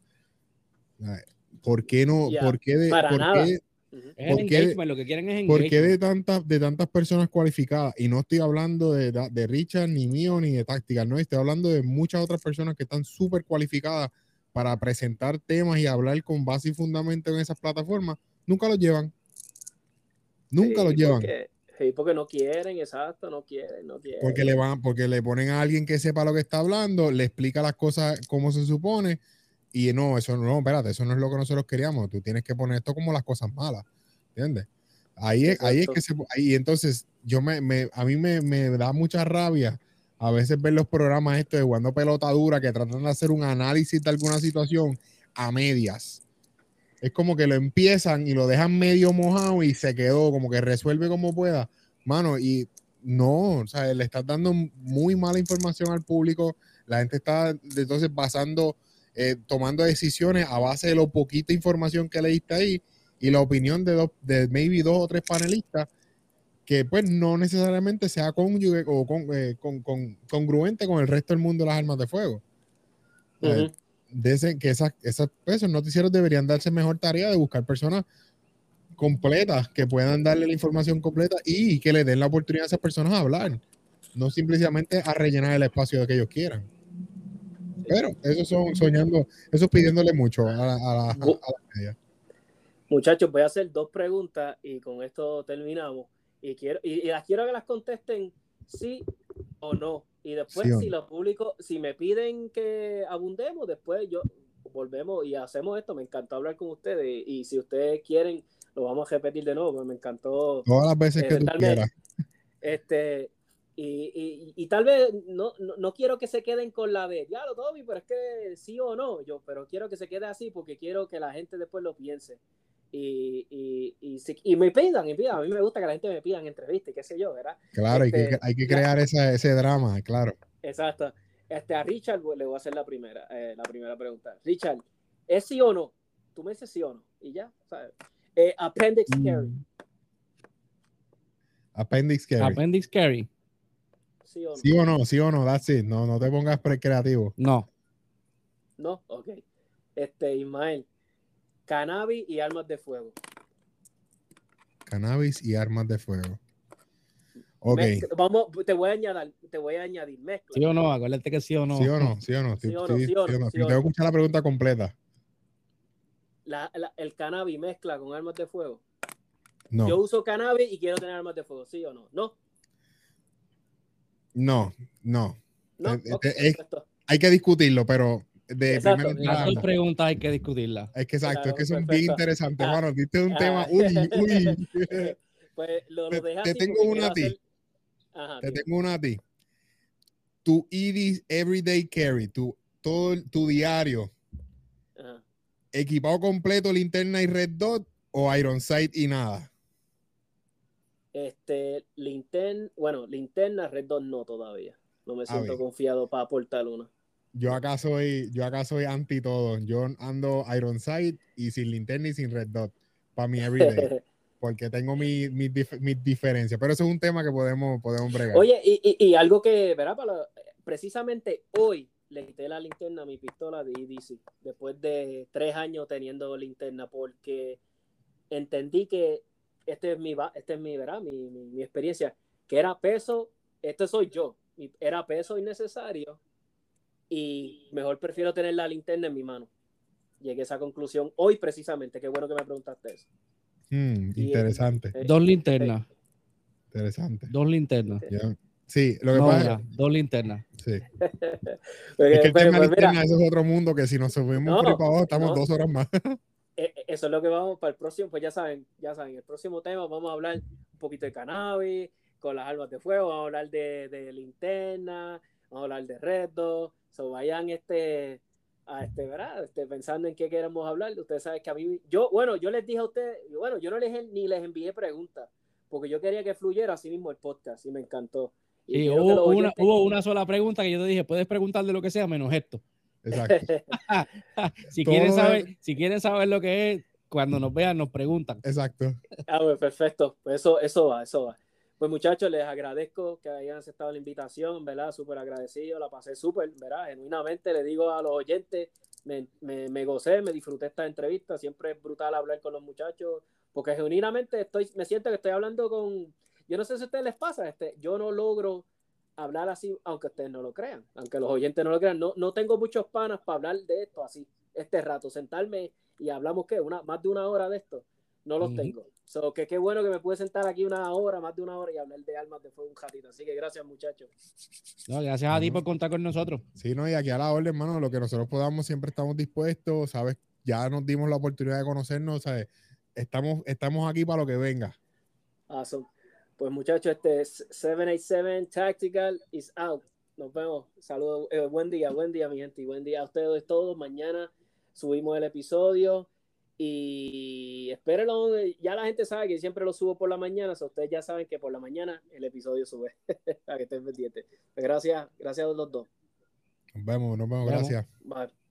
¿Por qué no? ¿Por qué de, para por nada. qué- Ujú. Es el ¿Por qué- lo que quieren es por qué de tantas, de tantas personas cualificadas? Y no estoy hablando de, de Richard, ni mío, ni de tácticas, no, estoy hablando de muchas otras personas que están súper cualificadas para presentar temas y hablar con base y fundamento en esas plataformas. Nunca los llevan. Nunca Sí, los llevan. Porque, sí, porque no quieren, exacto, no quieren, no quieren. Porque le van, porque le ponen a alguien que sepa lo que está hablando, le explica las cosas como se supone, y no, eso no, espérate, eso no es lo que nosotros queríamos. Tú tienes que poner esto como las cosas malas. ¿Entiendes? Ahí es, ahí es que se ahí entonces yo me, me- a mí me, me da mucha rabia a veces ver los programas estos de jugando pelota dura que tratan de hacer un análisis de alguna situación a medias. Es como que lo empiezan y lo dejan medio mojado y se quedó, como que resuelve como pueda. Mano, y no, o sea, le estás dando muy mala información al público. La gente está entonces basando, eh, tomando decisiones a base de lo poquita información que leíste ahí y la opinión de, dos, de maybe dos o tres panelistas que pues no necesariamente sea cónyuge o con, eh, con- con- congruente con el resto del mundo de las armas de fuego. Dicen que esas, esas, pues, esos noticieros deberían darse mejor tarea de buscar personas completas que puedan darle la información completa y que le den la oportunidad a esas personas a hablar, no simplemente a rellenar el espacio de que ellos quieran. Pero eso son soñando, eso es pidiéndole mucho a la, a la- a la media. Muchachos, voy a hacer dos preguntas y con esto terminamos. Y quiero y, y las quiero que las contesten sí o no. Y después, Sí si los públicos, si me piden que abundemos, después yo volvemos y hacemos esto. Me encantó hablar con ustedes. Y si ustedes quieren, lo vamos a repetir de nuevo. Me encantó Todas las veces Eh, que tú quieras. Este, y, y- y tal vez no, no, no quiero que se queden con la de, ya lo Toby, pero es que sí o no, yo, pero quiero que se quede así porque quiero que la gente después lo piense. Y, y, y, si- y me pidan, y pidan, a mí me gusta que la gente me pidan entrevistas, y qué sé yo, ¿verdad? Claro, hay que, este, hay que crear esa- ese drama, claro. Exacto. Este, a Richard le voy a hacer la primera, eh, la primera pregunta. Richard, ¿es sí o no? Tú me dices sí o no, y ya, ¿sabes? Eh, appendix carry, Mm, Appendix carry. Appendix carry. sí o no. Sí o no, sí o no, that's it. No, no te pongas pre creativo. No. No, ok. Este, Ismael, cannabis y armas de fuego. Cannabis y armas de fuego. Ok. Mezcla- vamos, te voy a añadir, te voy a añadir mezcla. ¿Sí o no? Acuérdate que sí o no. ¿Sí o no? ¿Sí o no? Sí o no, sí o no, sí o Yo no. tengo que escuchar la pregunta completa. La- la- el cannabis mezcla con armas de fuego. No, Yo uso cannabis y quiero tener armas de fuego, ¿sí o no? No, no, no. no. Eh, ok, eh, es- perfecto. Hay que discutirlo, pero de Exacto. primera Las entrada, dos preguntas hay que discutirlas. Es que exacto, Claro, es que son bien perfecto. interesantes, Ah, mano. Diste un ah. tema, uy, uy. *laughs* Pues lo, te- lo te así tengo una a ti. hacer- Ajá, Te tengo una a ti. Tu ED Everyday Carry, tu, todo el- tu diario, Ajá. equipado completo, linterna y red dot o Iron Sight y nada. Este, linterna, bueno, linterna, red dot no todavía. No me siento confiado para aportar una. Yo acá soy, yo acá soy anti todo. Yo ando Iron Sight y sin linterna y sin red dot para mi everyday, *laughs* porque tengo mi- mis dif- mis diferencias. Pero eso es un tema que podemos, podemos bregar. Oye, y, y- y algo que, ¿verdad? Para precisamente hoy le quité la linterna a mi pistola de EDC después de tres años teniendo linterna porque entendí que este es mi, este es mi, ¿verdad? Mi, mi- mi experiencia, que era peso, este soy yo, era peso innecesario y mejor prefiero tener la linterna en mi mano. Llegué a esa conclusión hoy precisamente, qué bueno que me preguntaste eso. Mm, Y- interesante, eh, Dos linternas. interesante. Dos linternas. Sí, lo que No, pasa ya, dos linternas. sí. *laughs* es que el pues, tema pues, linterna, mira, eso es otro mundo que si nos subimos No, por ahí para abajo estamos no. dos horas más. *laughs* eh, eh, eso es lo que vamos para el próximo, pues ya saben, ya saben, el próximo tema vamos a hablar un poquito de cannabis, con las armas de fuego, vamos a hablar de, de linterna, vamos a hablar de retos, so vayan este a este, ¿verdad? Este, pensando en qué queremos hablar, ustedes saben que a mí, yo, bueno, yo les dije a ustedes, bueno, yo no les ni les envié preguntas, porque yo quería que fluyera así mismo el podcast y me encantó. Y Sí, hubo, una, hubo una sola pregunta que yo te dije, puedes preguntar de lo que sea menos esto. Exacto, *laughs* Si Todo quieren es- saber, si quieren saber lo que es, cuando nos vean nos preguntan. exacto. Ah, pues perfecto. Pues eso, eso va, eso va. Pues muchachos, les agradezco que hayan aceptado la invitación, ¿verdad? Súper agradecido, la pasé súper, ¿verdad? Genuinamente le digo a los oyentes, me, me, me gocé, me disfruté esta entrevista, siempre es brutal hablar con los muchachos, porque genuinamente estoy, me siento que estoy hablando con, yo no sé si a ustedes les pasa, este, yo no logro hablar así, aunque ustedes no lo crean, aunque los oyentes no lo crean, no, no tengo muchos panas para hablar de esto así, este rato, sentarme y hablamos, ¿qué? Una, más de una hora de esto, no los tengo. So, que qué bueno que me pude sentar aquí una hora, más de una hora y hablar de armas de fuego un ratito. Así que gracias, muchachos. No, gracias a ti por contar con nosotros. Sí, no, y aquí a la orden, hermano, lo que nosotros podamos siempre estamos dispuestos, ¿sabes? Ya nos dimos la oportunidad de conocernos, ¿sabes? Estamos, estamos aquí para lo que venga. Awesome. Pues muchachos, este es 787 Tactical is out. Nos vemos. Saludos. Eh, buen día, buen día, mi gente. Y buen día a ustedes todos. Mañana subimos el episodio. Y espérenlo. Ya la gente sabe que siempre lo subo por la mañana. So ustedes ya saben que por la mañana el episodio sube. *laughs* para que estén pendientes. Pues gracias, gracias a los dos. Nos vemos, nos vemos, Nos vemos. gracias. Bye.